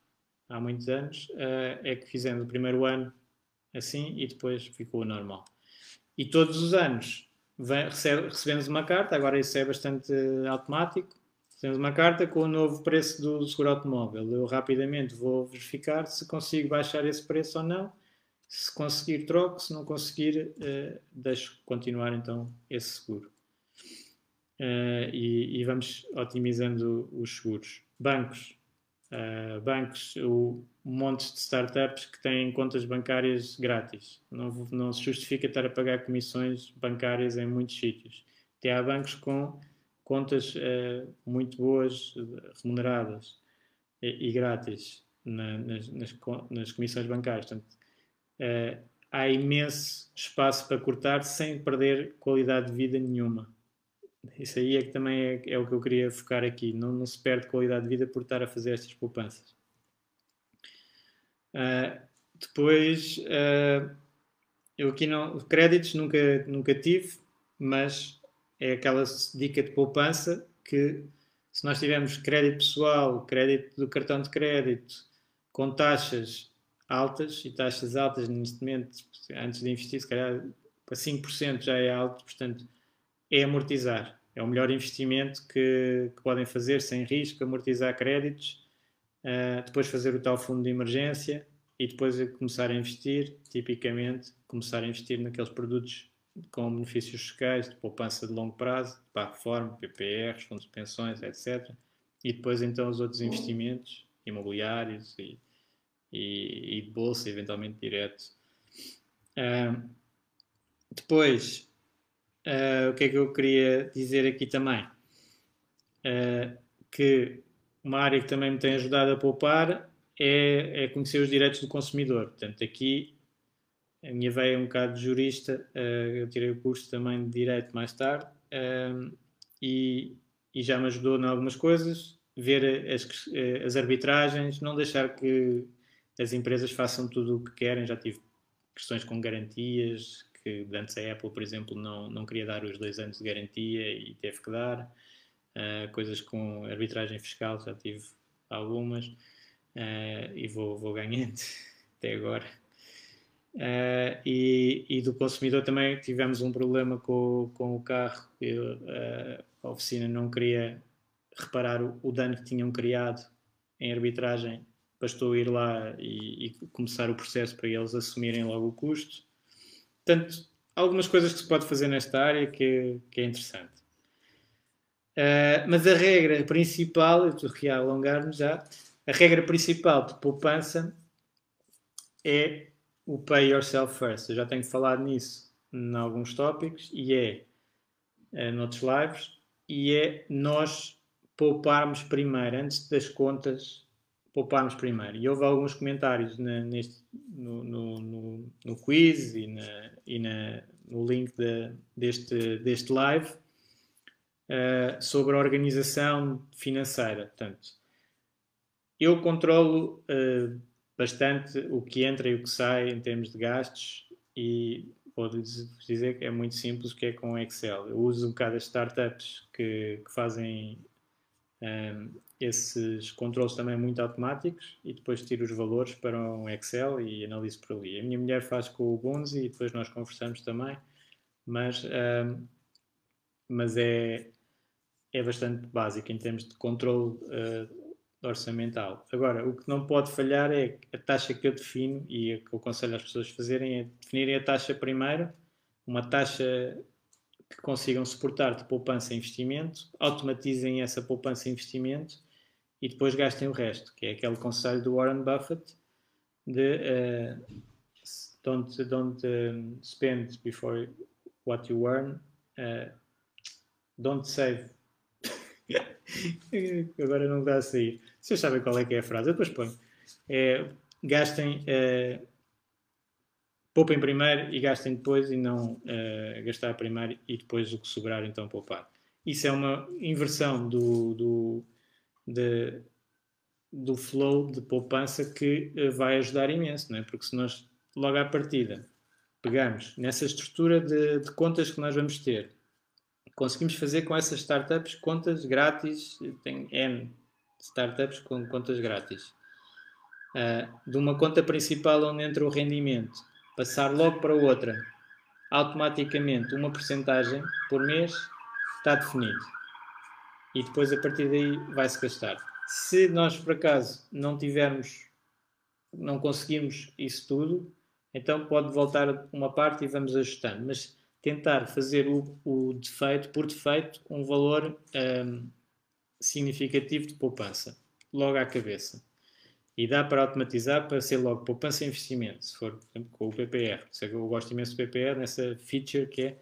há muitos anos, é que fizemos o primeiro ano assim e depois ficou normal. E todos os anos recebe, recebemos uma carta, agora isso é bastante automático, recebemos uma carta com o novo preço do seguro automóvel. Eu rapidamente vou verificar se consigo baixar esse preço ou não. Se conseguir, troco. Se não conseguir, uh, deixo continuar então esse seguro. Uh, e, e, vamos otimizando os seguros. Bancos uh, bancos, o, montes de startups que têm contas bancárias grátis. Não, não se justifica estar a pagar comissões bancárias em muitos sítios. Até há bancos com contas uh, muito boas, remuneradas e, e grátis na, nas, nas, nas, comissões bancárias. Portanto, uh, há imenso espaço para cortar sem perder qualidade de vida nenhuma. Isso aí é que também é, é o que eu queria focar aqui. Não, não, se perde qualidade de vida por estar a fazer estas poupanças. Uh, depois, uh, eu aqui não. Créditos nunca, nunca tive, mas é aquela dica de poupança que se nós tivermos crédito pessoal, crédito do cartão de crédito, com taxas altas, e taxas altas neste momento, antes de investir, se calhar para 5% já é alto, portanto é amortizar. É o melhor investimento que, que podem fazer sem risco, amortizar créditos, uh, depois fazer o tal fundo de emergência e depois começar a investir, tipicamente, começar a investir naqueles produtos com benefícios fiscais, de poupança de longo prazo, para reforma, PPRs, fundos de pensões, etc. E depois então os outros investimentos imobiliários e, e, e de bolsa, eventualmente direto. Uh, depois, Uh, o que é que eu queria dizer aqui também? Uh, que uma área que também me tem ajudado a poupar é, é, conhecer os direitos do consumidor. Portanto, aqui a minha veia é um bocado de jurista, uh, eu tirei o curso também de Direito mais tarde e, e, já me ajudou em algumas coisas, ver as, as arbitragens, não deixar que as empresas façam tudo o que querem. Já tive questões com garantias, que antes a Apple, por exemplo, não, não queria dar os dois anos de garantia e teve que dar. Uh, coisas com arbitragem fiscal, já tive algumas uh, e vou, vou ganhando [laughs] até agora. Uh, e, e, do consumidor também tivemos um problema com, com o carro. Eu, a oficina não queria reparar o, o, dano que tinham criado em arbitragem. Bastou ir lá e, e começar o processo para eles assumirem logo o custo. Portanto, algumas coisas que se pode fazer nesta área que, que é interessante. Uh, mas a regra principal, eu estou aqui a alongar-me já, a regra principal de poupança é o pay yourself first. Eu já tenho falado nisso em alguns tópicos e é, é noutros lives, e é nós pouparmos primeiro, antes das contas, pouparmos primeiro. E houve alguns comentários na, neste, no, no, no, no, quiz e, na, e na, no link de, deste, deste live uh, sobre a organização financeira. Portanto, eu controlo uh, bastante o que entra e o que sai em termos de gastos e vou dizer que é muito simples, que é com Excel. Eu uso um bocado as startups que, que fazem um, esses controles também muito automáticos e depois tiro os valores para um Excel e analiso por ali. A minha mulher faz com o Bunzi e depois nós conversamos também, mas, um, mas é, é bastante básico em termos de controle uh, orçamental. Agora, o que não pode falhar é a taxa que eu defino e que eu aconselho as pessoas a fazerem é definirem a taxa primeiro, uma taxa que consigam suportar de poupança e investimento, automatizem essa poupança e investimento e depois gastem o resto, que é aquele conselho do Warren Buffett de uh, don't, don't um, spend before what you earn, uh, don't save [laughs] Agora não dá a sair. Vocês sabem qual é que é a frase, eu depois ponho. É, gastem, é, poupem primeiro e gastem depois e não é, gastar primeiro e depois o que sobrar então poupar. Isso é uma inversão do, do, de, do flow de poupança que eh, vai ajudar imenso, não é? porque se nós logo à partida pegamos nessa estrutura de, de contas que nós vamos ter conseguimos fazer com essas startups contas grátis, tem N startups com contas grátis. Uh, de uma conta principal onde entra o rendimento, passar logo para outra, automaticamente uma porcentagem por mês está definido. E depois a partir daí vai-se gastar. Se nós por acaso não tivermos, não conseguimos isso tudo, então pode voltar uma parte e vamos ajustando. Mas tentar fazer o, o defeito, por defeito, um valor um, significativo de poupança, logo à cabeça. E dá para automatizar para ser logo poupança e investimento, se for, por exemplo, com o PPR. Eu gosto imenso do PPR nessa feature que é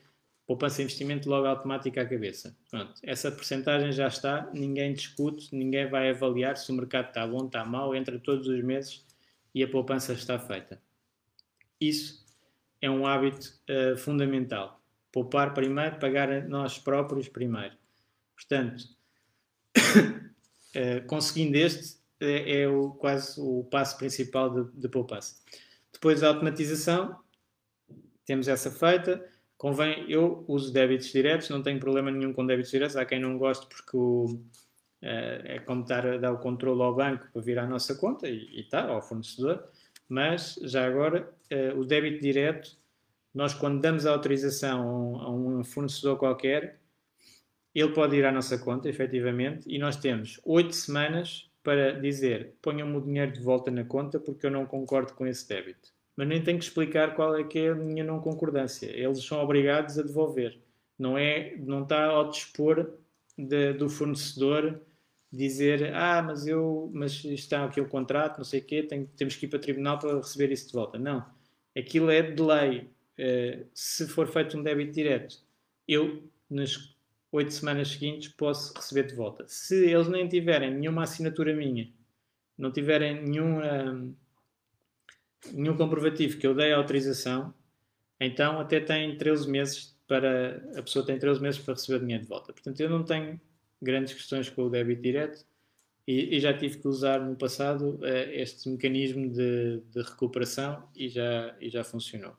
poupança e investimento logo automática à cabeça. Pronto, essa porcentagem já está, ninguém discute, ninguém vai avaliar se o mercado está bom, está mal, entra todos os meses e a poupança está feita. Isso é um hábito uh, fundamental. Poupar primeiro, pagar nós próprios primeiro. Portanto, uh, [coughs] conseguindo este, é, é, o, quase o passo principal de, de poupança. Depois a automatização, temos essa feita. Convém, eu uso débitos diretos, não tenho problema nenhum com débitos diretos. Há quem não goste porque o, uh, é como estar a dar o controle ao banco para vir à nossa conta e está, ao fornecedor. Mas, já agora, uh, o débito direto, nós quando damos a autorização a um fornecedor qualquer, ele pode ir à nossa conta, efetivamente, e nós temos oito semanas para dizer ponham-me o dinheiro de volta na conta porque eu não concordo com esse débito. Mas nem tenho que explicar qual é que é a minha não concordância. Eles são obrigados a devolver. Não, é, não está ao dispor de, do fornecedor dizer ah, mas eu mas está aqui o contrato, não sei o quê, tem, temos que ir para o tribunal para receber isso de volta. Não. Aquilo é de lei. Uh, se for feito um débito direto, eu, nas oito semanas seguintes, posso receber de volta. Se eles nem tiverem nenhuma assinatura minha, não tiverem nenhum, um, nenhum comprovativo que eu dei a autorização, então até tem 13 meses para. A pessoa tem 13 meses para receber o dinheiro de volta. Portanto, eu não tenho grandes questões com o débito direto E, e, já tive que usar no passado uh, este mecanismo de, de, recuperação e já, e já funcionou.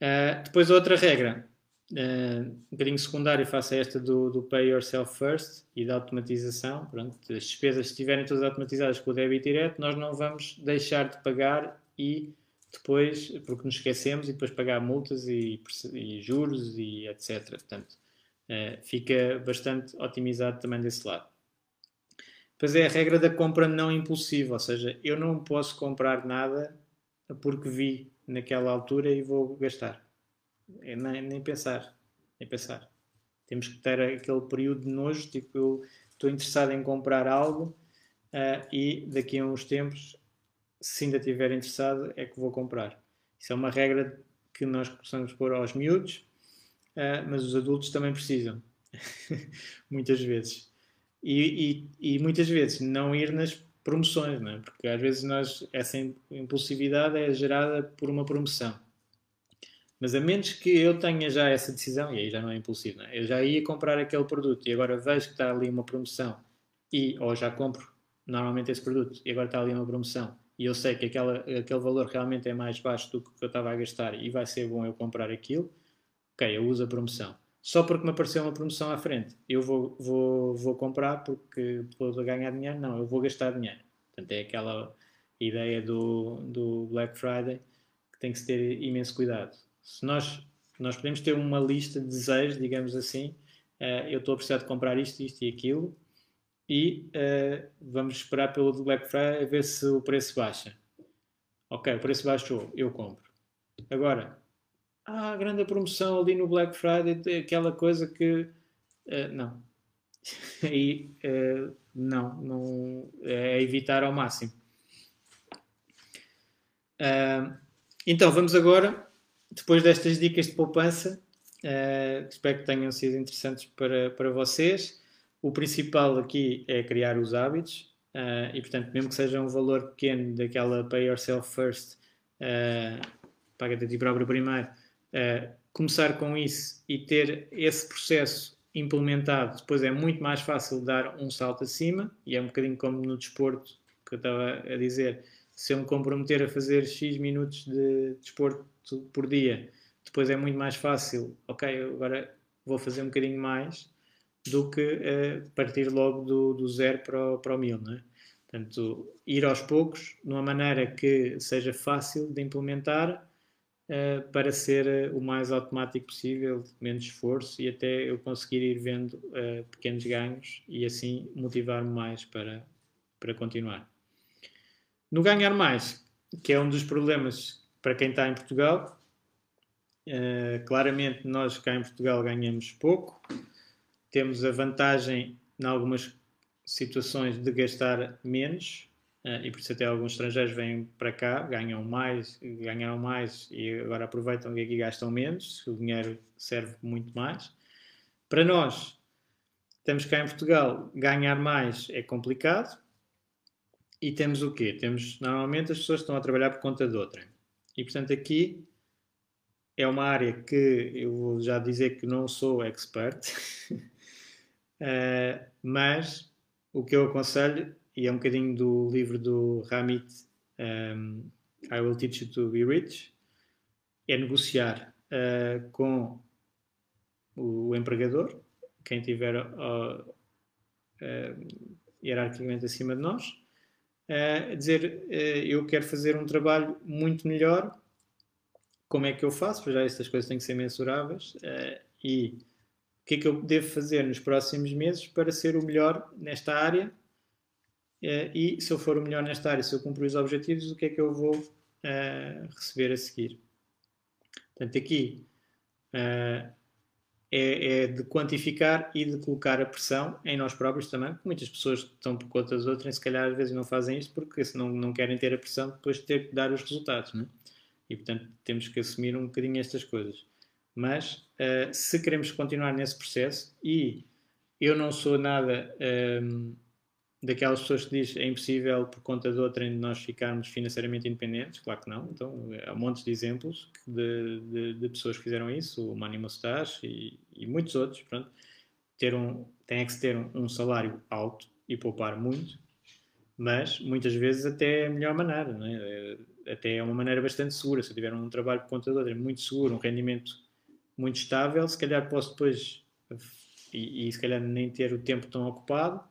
Uh, depois, outra regra, uh, um bocadinho secundária, faça esta do, do Pay Yourself First e da automatização. Pronto, as despesas, estiverem todas automatizadas com o débito direto, nós não vamos deixar de pagar e depois, porque nos esquecemos, e depois pagar multas e, e juros e etc. Portanto, fica bastante otimizado também desse lado. Pois é a regra da compra não impulsiva, ou seja, eu não posso comprar nada porque vi naquela altura e vou gastar. É nem, nem pensar, nem pensar. Temos que ter aquele período de nojo, tipo, eu estou interessado em comprar algo uh, e daqui a uns tempos, se ainda estiver interessado, é que vou comprar. Isso é uma regra que nós possamos pôr aos miúdos, uh, mas os adultos também precisam, [laughs] muitas vezes e, e, e, muitas vezes não ir nas promoções, não é? porque às vezes nós, essa impulsividade é gerada por uma promoção. Mas a menos que eu tenha já essa decisão, e aí já não é impulsivo, não é? eu já ia comprar aquele produto e agora vejo que está ali uma promoção e ou já compro normalmente esse produto e agora está ali uma promoção e eu sei que aquela, aquele valor realmente é mais baixo do que eu estava a gastar e vai ser bom eu comprar aquilo, ok, eu uso a promoção só porque me apareceu uma promoção à frente. Eu vou, vou, vou comprar porque vou ganhar dinheiro? Não, eu vou gastar dinheiro. Portanto, é aquela ideia do, do Black Friday que tem que se ter imenso cuidado. Se nós, nós podemos ter uma lista de desejos, digamos assim, uh, eu estou a precisar de comprar isto, isto e aquilo, e uh, vamos esperar pelo Black Friday a ver se o preço baixa. Ok, o preço baixou, eu compro. Agora, ah, grande promoção ali no Black Friday, aquela coisa que. Uh, não. Aí [laughs] uh, não, não. É evitar ao máximo. Então, vamos agora, depois destas dicas de poupança, espero que tenham sido interessantes para, para vocês. O principal aqui é criar os hábitos. e, portanto, mesmo que seja um valor pequeno daquela pay yourself first, paga-te a ti próprio primeiro, uh, começar com isso e ter esse processo implementado, depois é muito mais fácil dar um salto acima, e é um bocadinho como no desporto que eu estava a dizer, se eu me comprometer a fazer X minutos de desporto por dia, depois é muito mais fácil, ok, agora vou fazer um bocadinho mais, do que uh, partir logo do, do zero para o, para o mil, não é? Portanto, ir aos poucos, de uma maneira que seja fácil de implementar, uh, para ser uh, o mais automático possível, menos esforço e até eu conseguir ir vendo pequenos ganhos e assim motivar-me mais para, para continuar. No ganhar mais, que é um dos problemas para quem está em Portugal, claramente nós cá em Portugal ganhamos pouco, temos a vantagem em algumas situações de gastar menos, Uh, e por isso até alguns estrangeiros vêm para cá, ganham mais, ganharam mais e agora aproveitam que aqui gastam menos, o dinheiro serve muito mais. Para nós, temos cá em Portugal, ganhar mais é complicado. E temos o quê? Temos, normalmente as pessoas estão a trabalhar por conta de outra. E portanto aqui é uma área que eu vou já dizer que não sou expert, uh, [laughs] mas o que eu aconselho e é um bocadinho do livro do Ramit um, I Will Teach You to Be Rich, é negociar uh, com o empregador, quem tiver uh, hierarquicamente acima de nós, dizer eu quero fazer um trabalho muito melhor, como é que eu faço? Já estas coisas têm que ser mensuráveis e o que é que eu devo fazer nos próximos meses para ser o melhor nesta área Uh, e se eu for o melhor nesta área, se eu cumprir os objetivos, o que é que eu vou receber a seguir? Portanto, aqui é, é, de quantificar e de colocar a pressão em nós próprios também, muitas pessoas estão por conta das outras, se calhar às vezes não fazem isto porque se não, querem ter a pressão depois de ter que dar os resultados, né? E portanto temos que assumir um bocadinho estas coisas. Mas se queremos continuar nesse processo, e eu não sou nada. Um, daquelas pessoas que diz é impossível por conta de outra nós ficarmos financeiramente independentes, claro que não. Então, há montes de exemplos de, de, de pessoas que fizeram isso, o Mani Mustache e, e, muitos outros. Pronto, ter um, tem que ter um, um, salário alto e poupar muito, mas muitas vezes até é a melhor maneira, é? até é uma maneira bastante segura. Se eu tiver um trabalho por conta de outra, é muito seguro, um rendimento muito estável, se calhar posso depois, e, e se calhar nem ter o tempo tão ocupado,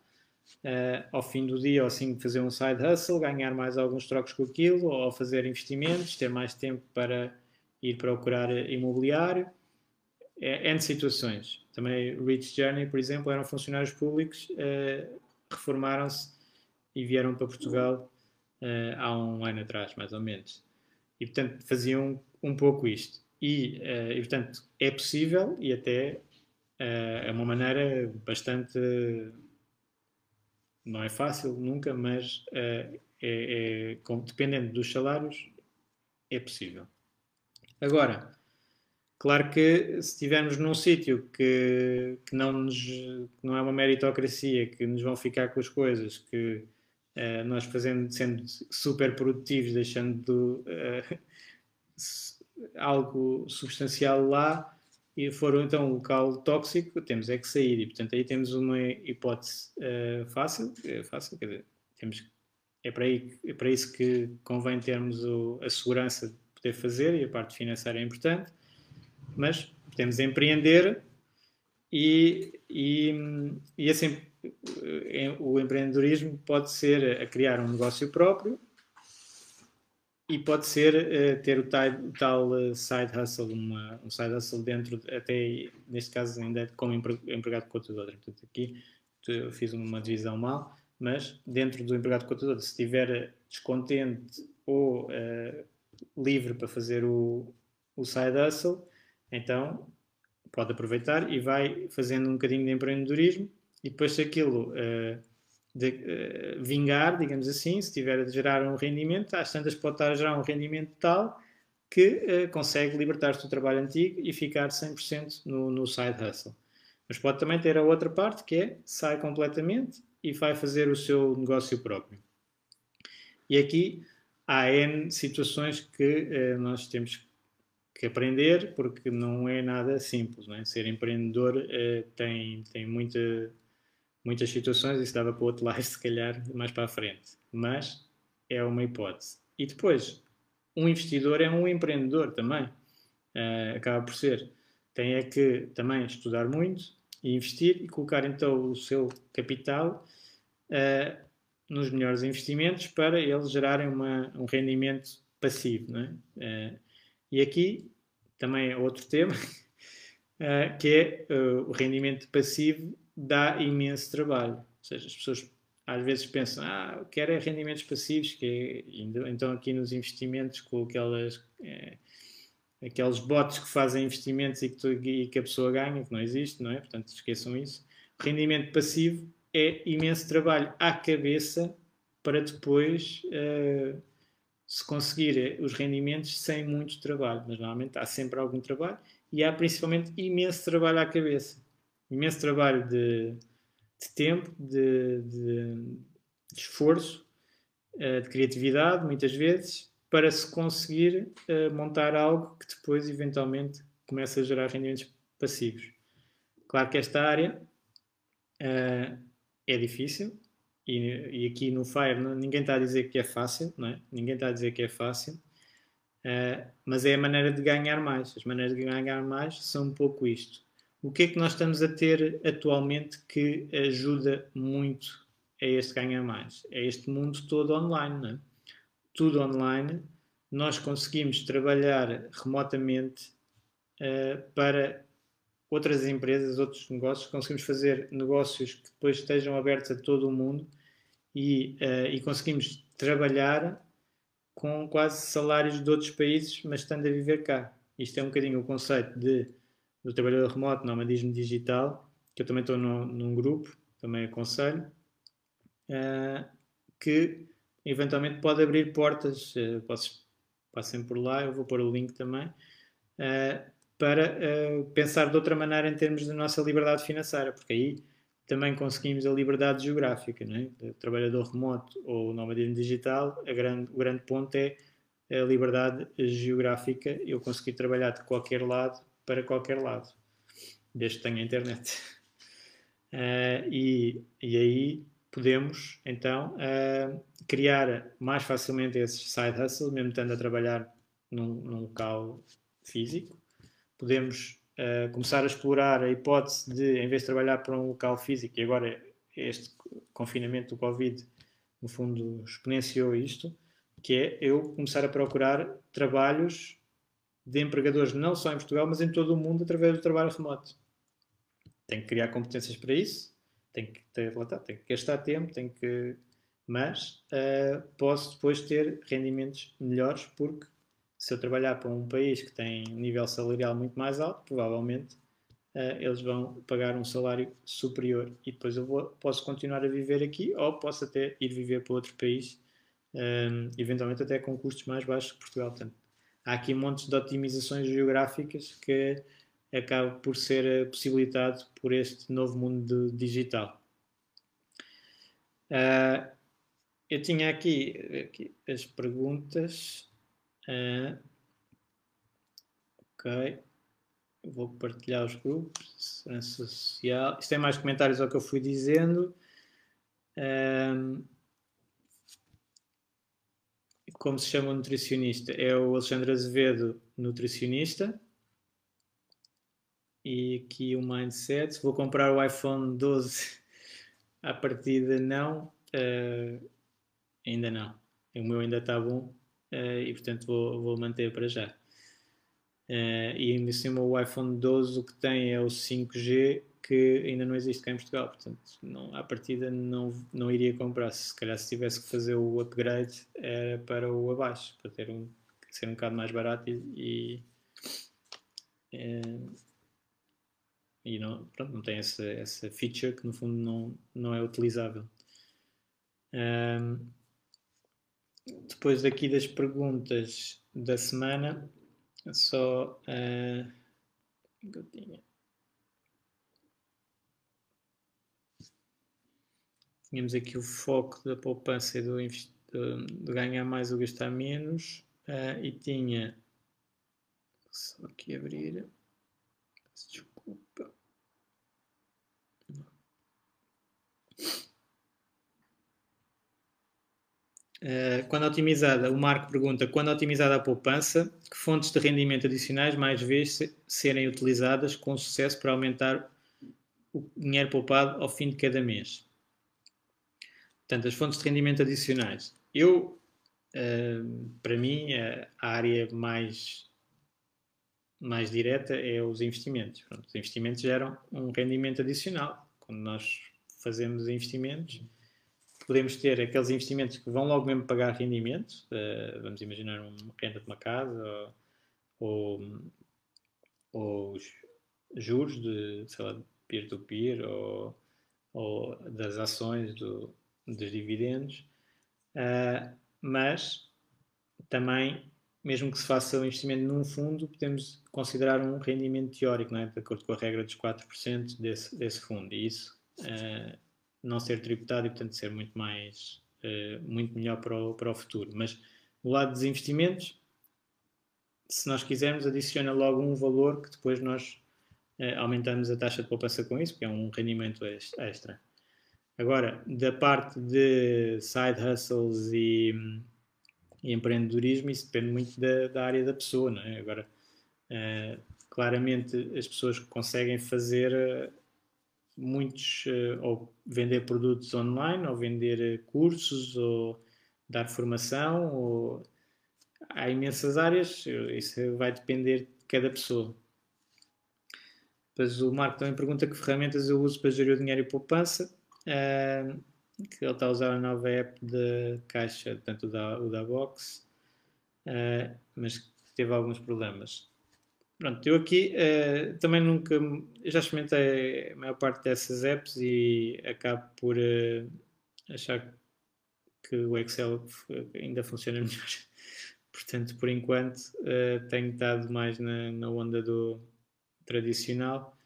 uh, ao fim do dia ou assim fazer um side hustle, ganhar mais alguns trocos com aquilo, ou fazer investimentos, ter mais tempo para ir procurar imobiliário. É, N situações. Também Rich Journey, por exemplo, eram funcionários públicos, uh, reformaram-se e vieram para Portugal uh, há um ano atrás, mais ou menos. E, portanto, faziam um pouco isto. E, uh, e portanto, é possível e até é uma maneira bastante não é fácil nunca, mas uh, é, é, dependendo dos salários, é possível. Agora, claro que se estivermos num sítio que, que, não nos, que não é uma meritocracia, que nos vão ficar com as coisas, que uh, nós fazendo, sendo super produtivos, deixando uh, [laughs] algo substancial lá, e for então um local tóxico, temos é que sair. E, portanto, aí temos uma hipótese uh, fácil, é fácil, quer dizer, temos, é, para aí, é para isso que convém termos o, a segurança de poder fazer e a parte financeira é importante, mas podemos empreender e, e, e assim eh, o empreendedorismo pode ser a criar um negócio próprio e pode ser uh, ter o tal, o tal uh, side hustle, uma, um side hustle dentro, até neste caso ainda como empregado contador. Portanto, aqui eu fiz uma divisão mal, mas dentro do empregado contador, se estiver descontente ou uh, livre para fazer o, o side hustle, então pode aproveitar e vai fazendo um bocadinho de empreendedorismo e depois se aquilo de uh, vingar, digamos assim, se tiver a gerar um rendimento, às tantas pode estar a gerar um rendimento tal que uh, consegue libertar-se do trabalho antigo e ficar 100% no, no side hustle. Mas pode também ter a outra parte que é sai completamente e vai fazer o seu negócio próprio. E aqui há N situações que uh, nós temos que aprender porque não é nada simples. Não é? Ser empreendedor tem, tem muita muitas situações, isso dava para outro live, [laughs] se calhar, mais para a frente. Mas é uma hipótese. E depois, um investidor é um empreendedor também. Uh, acaba por ser. Tem é que também estudar muito e investir e colocar então o seu capital uh, nos melhores investimentos para eles gerarem uma, um rendimento passivo. Não é? Uh, e aqui também é outro [laughs] tema, que é o rendimento passivo dá imenso trabalho. Ou seja, as pessoas às vezes pensam, ah, quero é rendimentos passivos, que é, então aqui nos investimentos com aquelas, é, aqueles bots que fazem investimentos e que, tu, e que, a pessoa ganha, que não existe, não é? Portanto, esqueçam isso. rendimento passivo é imenso trabalho à cabeça para depois uh, se conseguir os rendimentos sem muito trabalho. Mas normalmente há sempre algum trabalho e há principalmente imenso trabalho à cabeça imenso trabalho de, de tempo, de, de, de esforço, uh, de criatividade, muitas vezes, para se conseguir uh, montar algo que depois, eventualmente, comece a gerar rendimentos passivos. Claro que esta área uh, é difícil, e, e, aqui no Fire ninguém está a dizer que é fácil, não é? Ninguém está a dizer que é fácil, mas é a maneira de ganhar mais. As maneiras de ganhar mais são um pouco isto o que é que nós estamos a ter atualmente que ajuda muito a este ganhar mais? É este mundo todo online, não é? Tudo online. Nós conseguimos trabalhar remotamente uh, para outras empresas, outros negócios, conseguimos fazer negócios que depois estejam abertos a todo o mundo e, uh, e conseguimos trabalhar com quase salários de outros países, mas estando a viver cá. Isto é um bocadinho o conceito de do trabalhador remoto, nomadismo digital, que eu também estou no, num grupo, também aconselho, uh, que eventualmente pode abrir portas, uh, passem por lá, eu vou pôr o link também, uh, para pensar de outra maneira em termos da nossa liberdade financeira, porque aí também conseguimos a liberdade geográfica, não é? trabalhador remoto ou nomadismo digital, grande, o grande ponto é a liberdade geográfica, eu conseguir trabalhar de qualquer lado para qualquer lado, desde que tenha internet. Uh, [laughs] e, e aí podemos então uh, criar mais facilmente esses side hustles, mesmo estando a trabalhar num, num local físico. Podemos uh, começar a explorar a hipótese de, em vez de trabalhar para um local físico, e agora este confinamento do Covid, no fundo, exponenciou isto, que é eu começar a procurar trabalhos de empregadores não só em Portugal, mas em todo o mundo através do trabalho remoto. Tenho que criar competências para isso, tenho que, ter, tá, tenho que gastar tempo, tenho que, mas uh, posso depois ter rendimentos melhores porque se eu trabalhar para um país que tem nível salarial muito mais alto, provavelmente uh, eles vão pagar um salário superior e depois eu vou, posso continuar a viver aqui ou posso até ir viver para outro país, um, eh, eventualmente até com custos mais baixos que Portugal. Portanto, há aqui montes de otimizações geográficas que acaba por ser eh, possibilitado por este novo mundo digital. Uh, eu tinha aqui, aqui as perguntas. Uh, ok. Vou partilhar os grupos. Segurança social. Isto é mais comentários ao que eu fui dizendo. Um, como se chama o nutricionista? É o Alexandre Azevedo, nutricionista e aqui o mindset. Vou comprar o iPhone 12 à partida, não. Uh, ainda não. O meu ainda está bom uh, e, portanto, vou, vou manter para já. Uh, e ainda cima o iPhone 12 o que tem é o 5G que ainda não existe cá em Portugal, portanto não, à partida não, não iria comprar, se calhar se tivesse que fazer o upgrade era para o abaixo, para ter um, ser um bocado mais barato e, e e não, pronto, não tem essa, essa feature que no fundo não, não é utilizável. Um, depois daqui das perguntas da semana, só uh, Tínhamos aqui o foco da poupança e do, ganhar mais ou gastar menos. Uh, e tinha só aqui abrir. Desculpa. Uh, quando otimizada, o Marco pergunta: quando otimizada a poupança, que fontes de rendimento adicionais mais vezes serem utilizadas com sucesso para aumentar o dinheiro poupado ao fim de cada mês? Portanto, as fontes de rendimento adicionais. Eu, uh, para mim, a área mais, mais direta é os investimentos. Pronto, os investimentos geram um rendimento adicional. Quando nós fazemos investimentos podemos ter aqueles investimentos que vão logo mesmo pagar rendimentos, uh, vamos imaginar uma renda de uma casa ou, ou, ou juros de, sei lá, peer-to-peer -peer, ou, ou, das ações do, dos dividendos, uh, mas também, mesmo que se faça o um investimento num fundo, podemos considerar um rendimento teórico, não é? de acordo com a regra dos 4% desse, desse fundo, e isso uh, não ser tributado e, portanto, ser muito mais, uh, muito melhor para o, para o futuro. Mas no lado dos investimentos, se nós quisermos, adiciona logo um valor que depois nós aumentamos a taxa de poupança com isso, porque é um rendimento extra. Agora, da parte de side hustles e, e empreendedorismo, isso depende muito da, da, área da pessoa, não é? Agora, uh, claramente, as pessoas que conseguem fazer muitos uh, ou vender produtos online ou vender eh, cursos ou dar formação ou há imensas áreas isso vai depender de cada pessoa depois o Marco também pergunta que ferramentas eu uso para gerir o dinheiro e poupança que ele está a usar a nova app de caixa tanto o da, o da Box uh, mas teve alguns problemas Pronto, eu aqui uh, também nunca. Já experimentei a maior parte dessas apps e acabo por uh, achar que o Excel ainda funciona [laughs] melhor. Portanto, por enquanto, uh, tenho estado mais na, na onda do tradicional.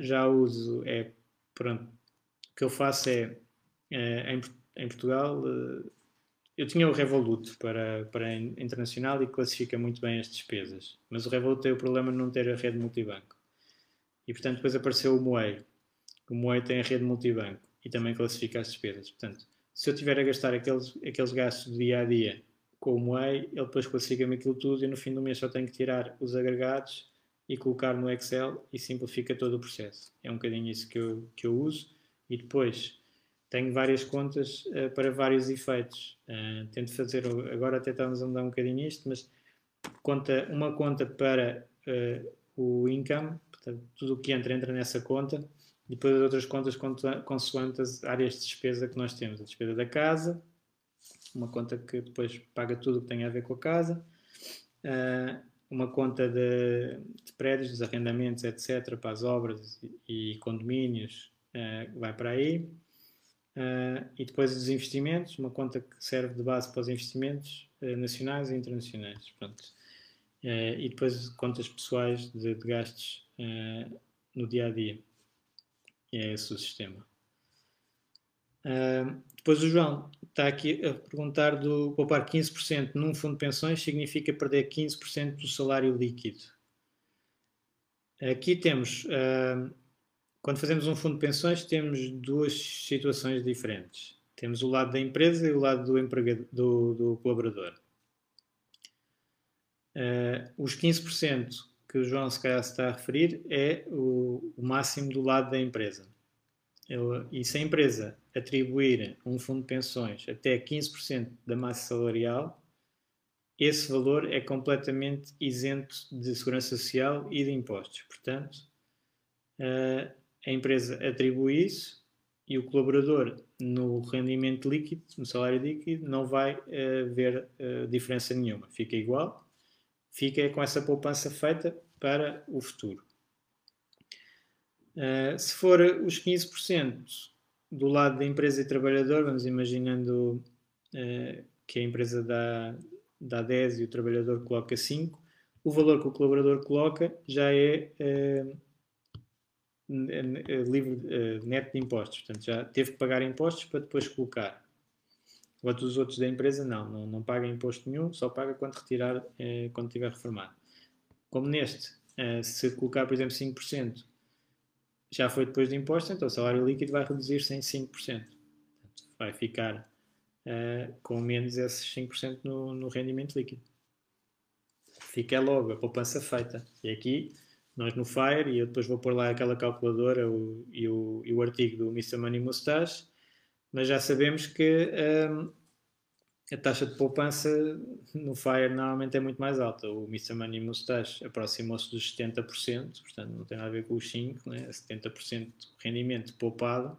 já uso, é. Pronto, que eu faço é. em, em Portugal eu tinha o Revolut para, para internacional e classifica muito bem as despesas, mas o Revolut tem o problema de não ter a rede multibanco. E portanto depois apareceu o Moei. O Moei tem a rede multibanco. e também classifica as despesas. Portanto, se eu tiver a gastar aqueles, aqueles gastos do dia a dia com o Moei, ele depois classifica-me aquilo tudo e no fim do mês só tenho que tirar os agregados e colocar no Excel e simplifica todo o processo. É um bocadinho isso que eu, que eu uso e depois tenho várias contas uh, para vários efeitos. Uh, tento fazer, agora até estamos a mudar um bocadinho isto, mas conta, uma conta para uh, o income, portanto, tudo o que entra, entra nessa conta, depois as outras contas consoante as áreas de despesa que nós temos. A despesa da casa, uma conta que depois paga tudo o que tem a ver com a casa, uma conta de, de prédios, dos arrendamentos, etc., para as obras e, e condomínios, vai para aí Uh, e depois os investimentos, uma conta que serve de base para os investimentos uh, nacionais e internacionais. Uh, e depois contas pessoais de, de gastos no dia a dia. E é esse o sistema. depois o João está aqui a perguntar do poupar 15% num fundo de pensões significa perder 15% do salário líquido. Aqui temos quando fazemos um fundo de pensões, temos duas situações diferentes. Temos o lado da empresa e o lado do, empregado, do, do colaborador. Uh, os 15% que o João se calhar está a referir é o, o máximo do lado da empresa. Eu, e se a empresa atribuir um fundo de pensões até 15% da massa salarial, esse valor é completamente isento de segurança social e de impostos. Portanto, uh, a empresa atribui isso e o colaborador no rendimento líquido, no salário líquido, não vai uh, ver uh, diferença nenhuma. Fica igual, fica com essa poupança feita para o futuro. Uh, se for os 15% do lado da empresa e trabalhador, vamos imaginando que a empresa dá, dá 10 e o trabalhador coloca 5, o valor que o colaborador coloca já é livre uh, neto de impostos. Portanto, já teve que pagar impostos para depois colocar. Enquanto os outros da empresa não, não, não paga imposto nenhum, só paga quando retirar, uh, quando estiver reformado. Como neste, uh, se colocar, por exemplo, 5%, já foi depois de imposto, então o salário líquido vai reduzir-se em 5%. Portanto, vai ficar com menos esses 5% no, no rendimento líquido. Fica logo a poupança feita. E aqui nós no Fire, e eu depois vou pôr lá aquela calculadora o, e, o, e o artigo do Mr. Money Mustache, mas já sabemos que um, a taxa de poupança no Fire normalmente é muito mais alta. O Mr. Money Mustache aproximou-se dos 70%, portanto não tem nada a ver com os 5%, né? 70% de rendimento poupado,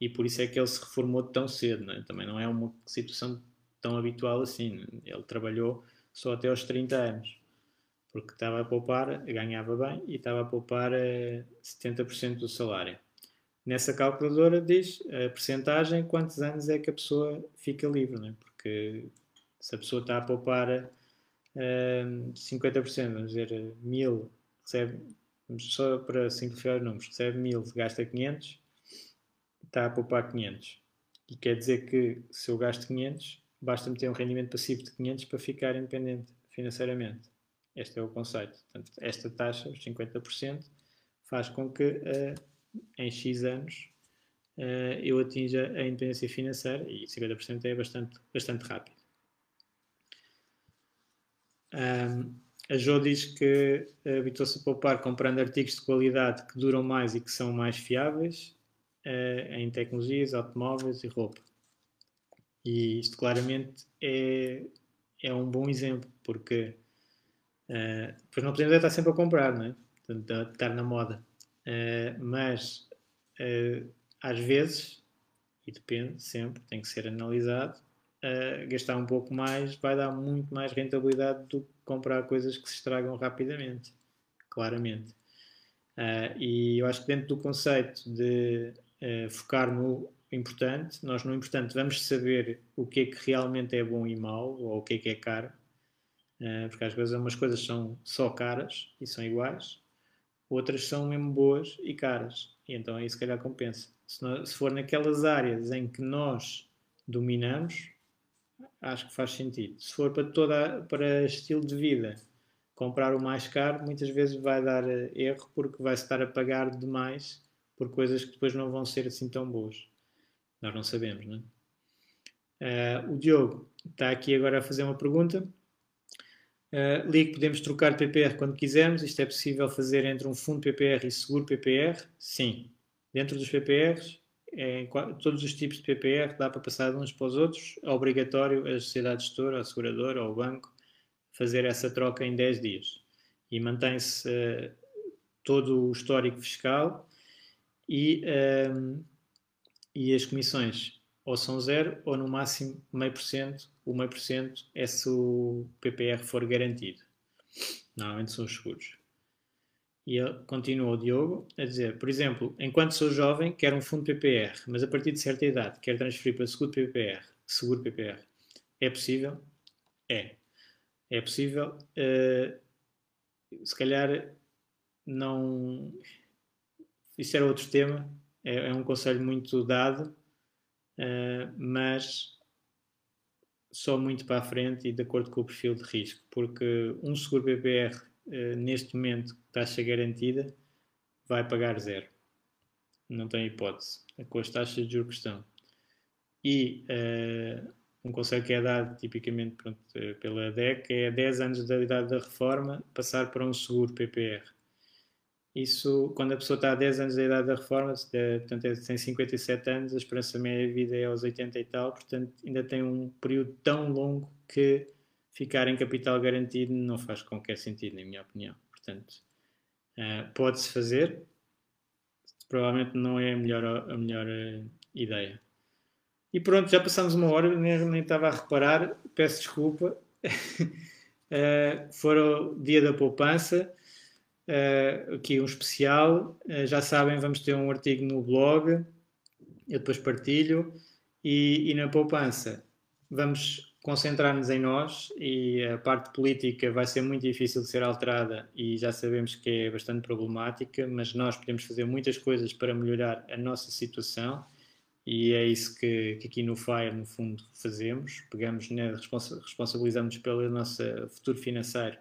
e por isso é que ele se reformou tão cedo. Né? Também não é uma situação tão habitual assim. Né? Ele trabalhou só até aos 30 anos porque estava a poupar, ganhava bem e estava a poupar 70% eh, do salário. Nessa calculadora diz a percentagem, quantos anos é que a pessoa fica livre, né? porque se a pessoa está a poupar uh, eh, 50%, vamos dizer, mil, recebe, só para simplificar os números, recebe mil, gasta 500, está a poupar 500. E quer dizer que se eu gasto 500, basta-me ter um rendimento passivo de 500 para ficar independente financeiramente. Este é o conceito. Portanto, esta taxa, os 50%, faz com que uh, em X anos uh, eu atinja a independência financeira e 50% é bastante, bastante rápido. Um, a Jo diz que habitou-se a poupar comprando artigos de qualidade que duram mais e que são mais fiáveis uh, em tecnologias, automóveis e roupa. E isto claramente é, é um bom exemplo, porque Uh, pois não podemos estar sempre a comprar, não é? Portanto, estar na moda. Uh, mas uh, às vezes, e depende sempre, tem que ser analisado, gastar um pouco mais vai dar muito mais rentabilidade do que comprar coisas que se estragam rapidamente, claramente. e eu acho que dentro do conceito de focar no importante, nós no importante vamos saber o que é que realmente é bom e mau, ou o que é que é caro, porque às vezes umas coisas são só caras e são iguais, outras são mesmo boas e caras, e então aí se calhar compensa. Se, se for naquelas áreas em que nós dominamos, acho que faz sentido. Se for para toda para estilo de vida, comprar o mais caro, muitas vezes vai dar erro porque vai estar a pagar demais por coisas que depois não vão ser assim tão boas. Nós não sabemos, não é? Uh, o Diogo está aqui agora a fazer uma pergunta. Uh, podemos trocar PPR quando quisermos. Isto é possível fazer entre um fundo PPR e seguro PPR? Sim. Dentro dos PPRs, é, todos os tipos de PPR dá para passar de uns para os outros. É obrigatório a sociedade gestora, a seguradora ou o banco fazer essa troca em 10 dias. E mantém-se uh, todo o histórico fiscal e, um, e as comissões ou são zero ou no máximo meio por cento. O meio por cento é se o PPR for garantido. Normalmente são os seguros. E continua o Diogo a dizer, por exemplo, enquanto sou jovem, quero um fundo PPR, mas a partir de certa idade quero transferir para seguro PPR. Seguro PPR. É possível? É. É possível. Uh, se calhar não. Isso era outro tema. É, é um conselho muito dado, uh, mas só muito para a frente e de acordo com o perfil de risco, porque um seguro PPR uh, eh, neste momento, taxa garantida, vai pagar zero. Não tem hipótese, com as taxas de juros que estão. E uh, um conselho que é dado tipicamente pronto, pela DEC é 10 anos da idade da reforma passar para um seguro PPR. Isso, quando a pessoa está a 10 anos da idade da reforma, portanto, é, tem 57 anos, a esperança média de vida é aos 80 e tal, portanto, ainda tem um período tão longo que ficar em capital garantido não faz qualquer sentido, na minha opinião. Portanto, uh, pode-se fazer, provavelmente não é a melhor, a melhor uh, ideia. E pronto, já passamos uma hora, nem, nem estava a reparar, peço desculpa. [laughs] uh, o dia da poupança. Uh, aqui um especial. Uh, já sabem, vamos ter um artigo no blog, eu depois partilho. E, e na poupança, vamos concentrar-nos em nós e a parte política vai ser muito difícil de ser alterada e já sabemos que é bastante problemática, mas nós podemos fazer muitas coisas para melhorar a nossa situação e é isso que, que aqui no FIRE, no fundo, fazemos. Pegamos, né, responsabilizamos pelo nosso futuro financeiro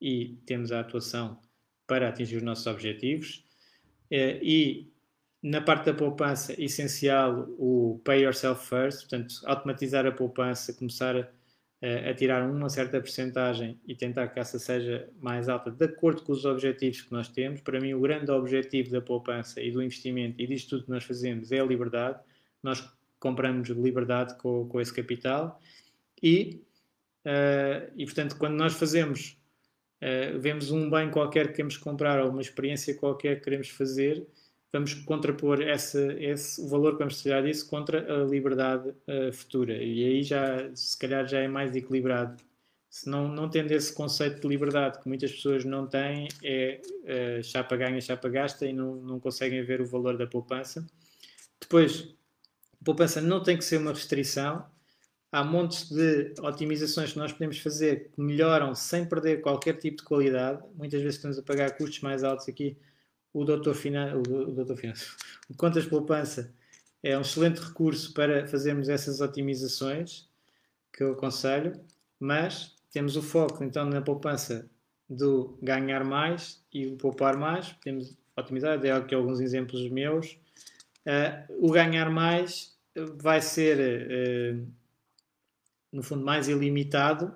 e temos a atuação para atingir os nossos objetivos. Eh, e na parte da poupança, essencial o pay yourself first, portanto, automatizar a poupança, começar a, a tirar uma certa percentagem e tentar que essa seja mais alta, de acordo com os objetivos que nós temos. Para mim, o grande objetivo da poupança e do investimento e disto tudo que nós fazemos é a liberdade. Nós compramos liberdade com, com esse capital e, uh, e, portanto, quando nós fazemos uh, vemos um bem qualquer que queremos comprar ou uma experiência qualquer que queremos fazer, vamos contrapor esse, esse, o valor que vamos tirar disso contra a liberdade uh, futura. E aí já, se calhar, já é mais equilibrado. Se não, não tendo esse conceito de liberdade que muitas pessoas não têm, é uh, chapa ganha, chapa gasta e não, não conseguem ver o valor da poupança. Depois, poupança não tem que ser uma restrição, há montes de otimizações que nós podemos fazer que melhoram sem perder qualquer tipo de qualidade. Muitas vezes estamos a pagar custos mais altos aqui. O doutor Finan... o, doutor Finan... [laughs] o Contas Poupança é um excelente recurso para fazermos essas otimizações que eu aconselho, mas temos o foco então na poupança do ganhar mais e o poupar mais. Podemos otimizar, dei aqui alguns exemplos meus. Uh, o ganhar mais vai ser uh, no fundo, mais ilimitado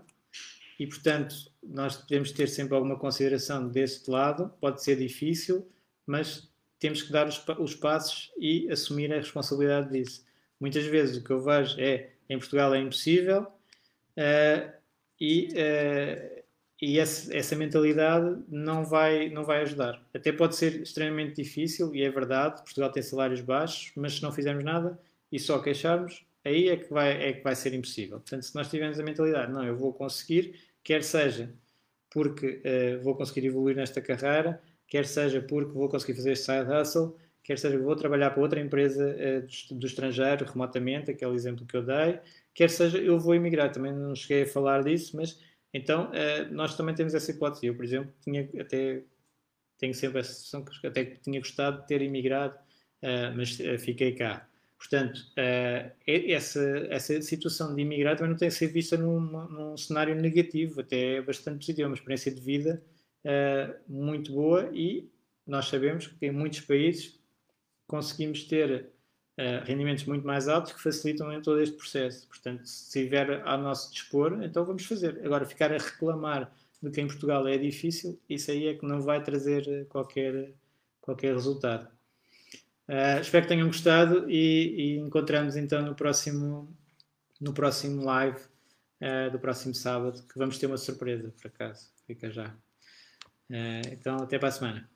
e, portanto, nós devemos ter sempre alguma consideração deste lado. Pode ser difícil, mas temos que dar os, os passos e assumir a responsabilidade disso. Muitas vezes o que eu vejo é em Portugal é impossível uh, e, uh, e essa, mentalidade não vai, não vai ajudar. Até pode ser extremamente difícil, e é verdade, Portugal tem salários baixos, mas se não fizermos nada e só queixarmos, aí é que vai, é que vai ser impossível. Portanto, se nós tivermos a mentalidade, não, eu vou conseguir, quer seja porque uh, vou conseguir evoluir nesta carreira, quer seja porque vou conseguir fazer este side hustle, quer seja vou trabalhar para outra empresa uh, do, do, estrangeiro remotamente, aquele exemplo que eu dei, quer seja eu vou emigrar, também não cheguei a falar disso, mas então uh, nós também temos essa hipótese. Eu, por exemplo, tinha até tenho sempre essa sensação que até tinha gostado de ter imigrado, mas fiquei cá. Portanto, uh, essa, essa situação de imigrar também não tem ser vista num, num cenário negativo, até é bastante positivo, é uma experiência de vida uh, muito boa e nós sabemos que em muitos países conseguimos ter uh, rendimentos muito mais altos que facilitam todo este processo. Portanto, se estiver ao nosso dispor, então vamos fazer. Agora, ficar a reclamar de que em Portugal é difícil, isso aí é que não vai trazer qualquer, qualquer resultado. Uh, espero que tenham gostado e, e encontramos então no próximo, no próximo live uh, do próximo sábado, que vamos ter uma surpresa, por acaso. Fica já. Uh, então, até para a semana.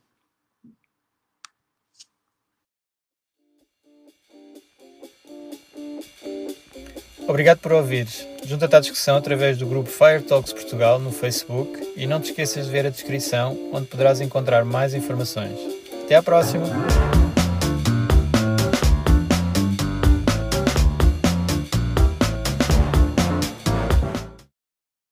Obrigado por ouvires. Junta-te à discussão através do grupo Fire Talks Portugal no Facebook e não te esqueças de ver a descrição, onde poderás encontrar mais informações. Até à próxima!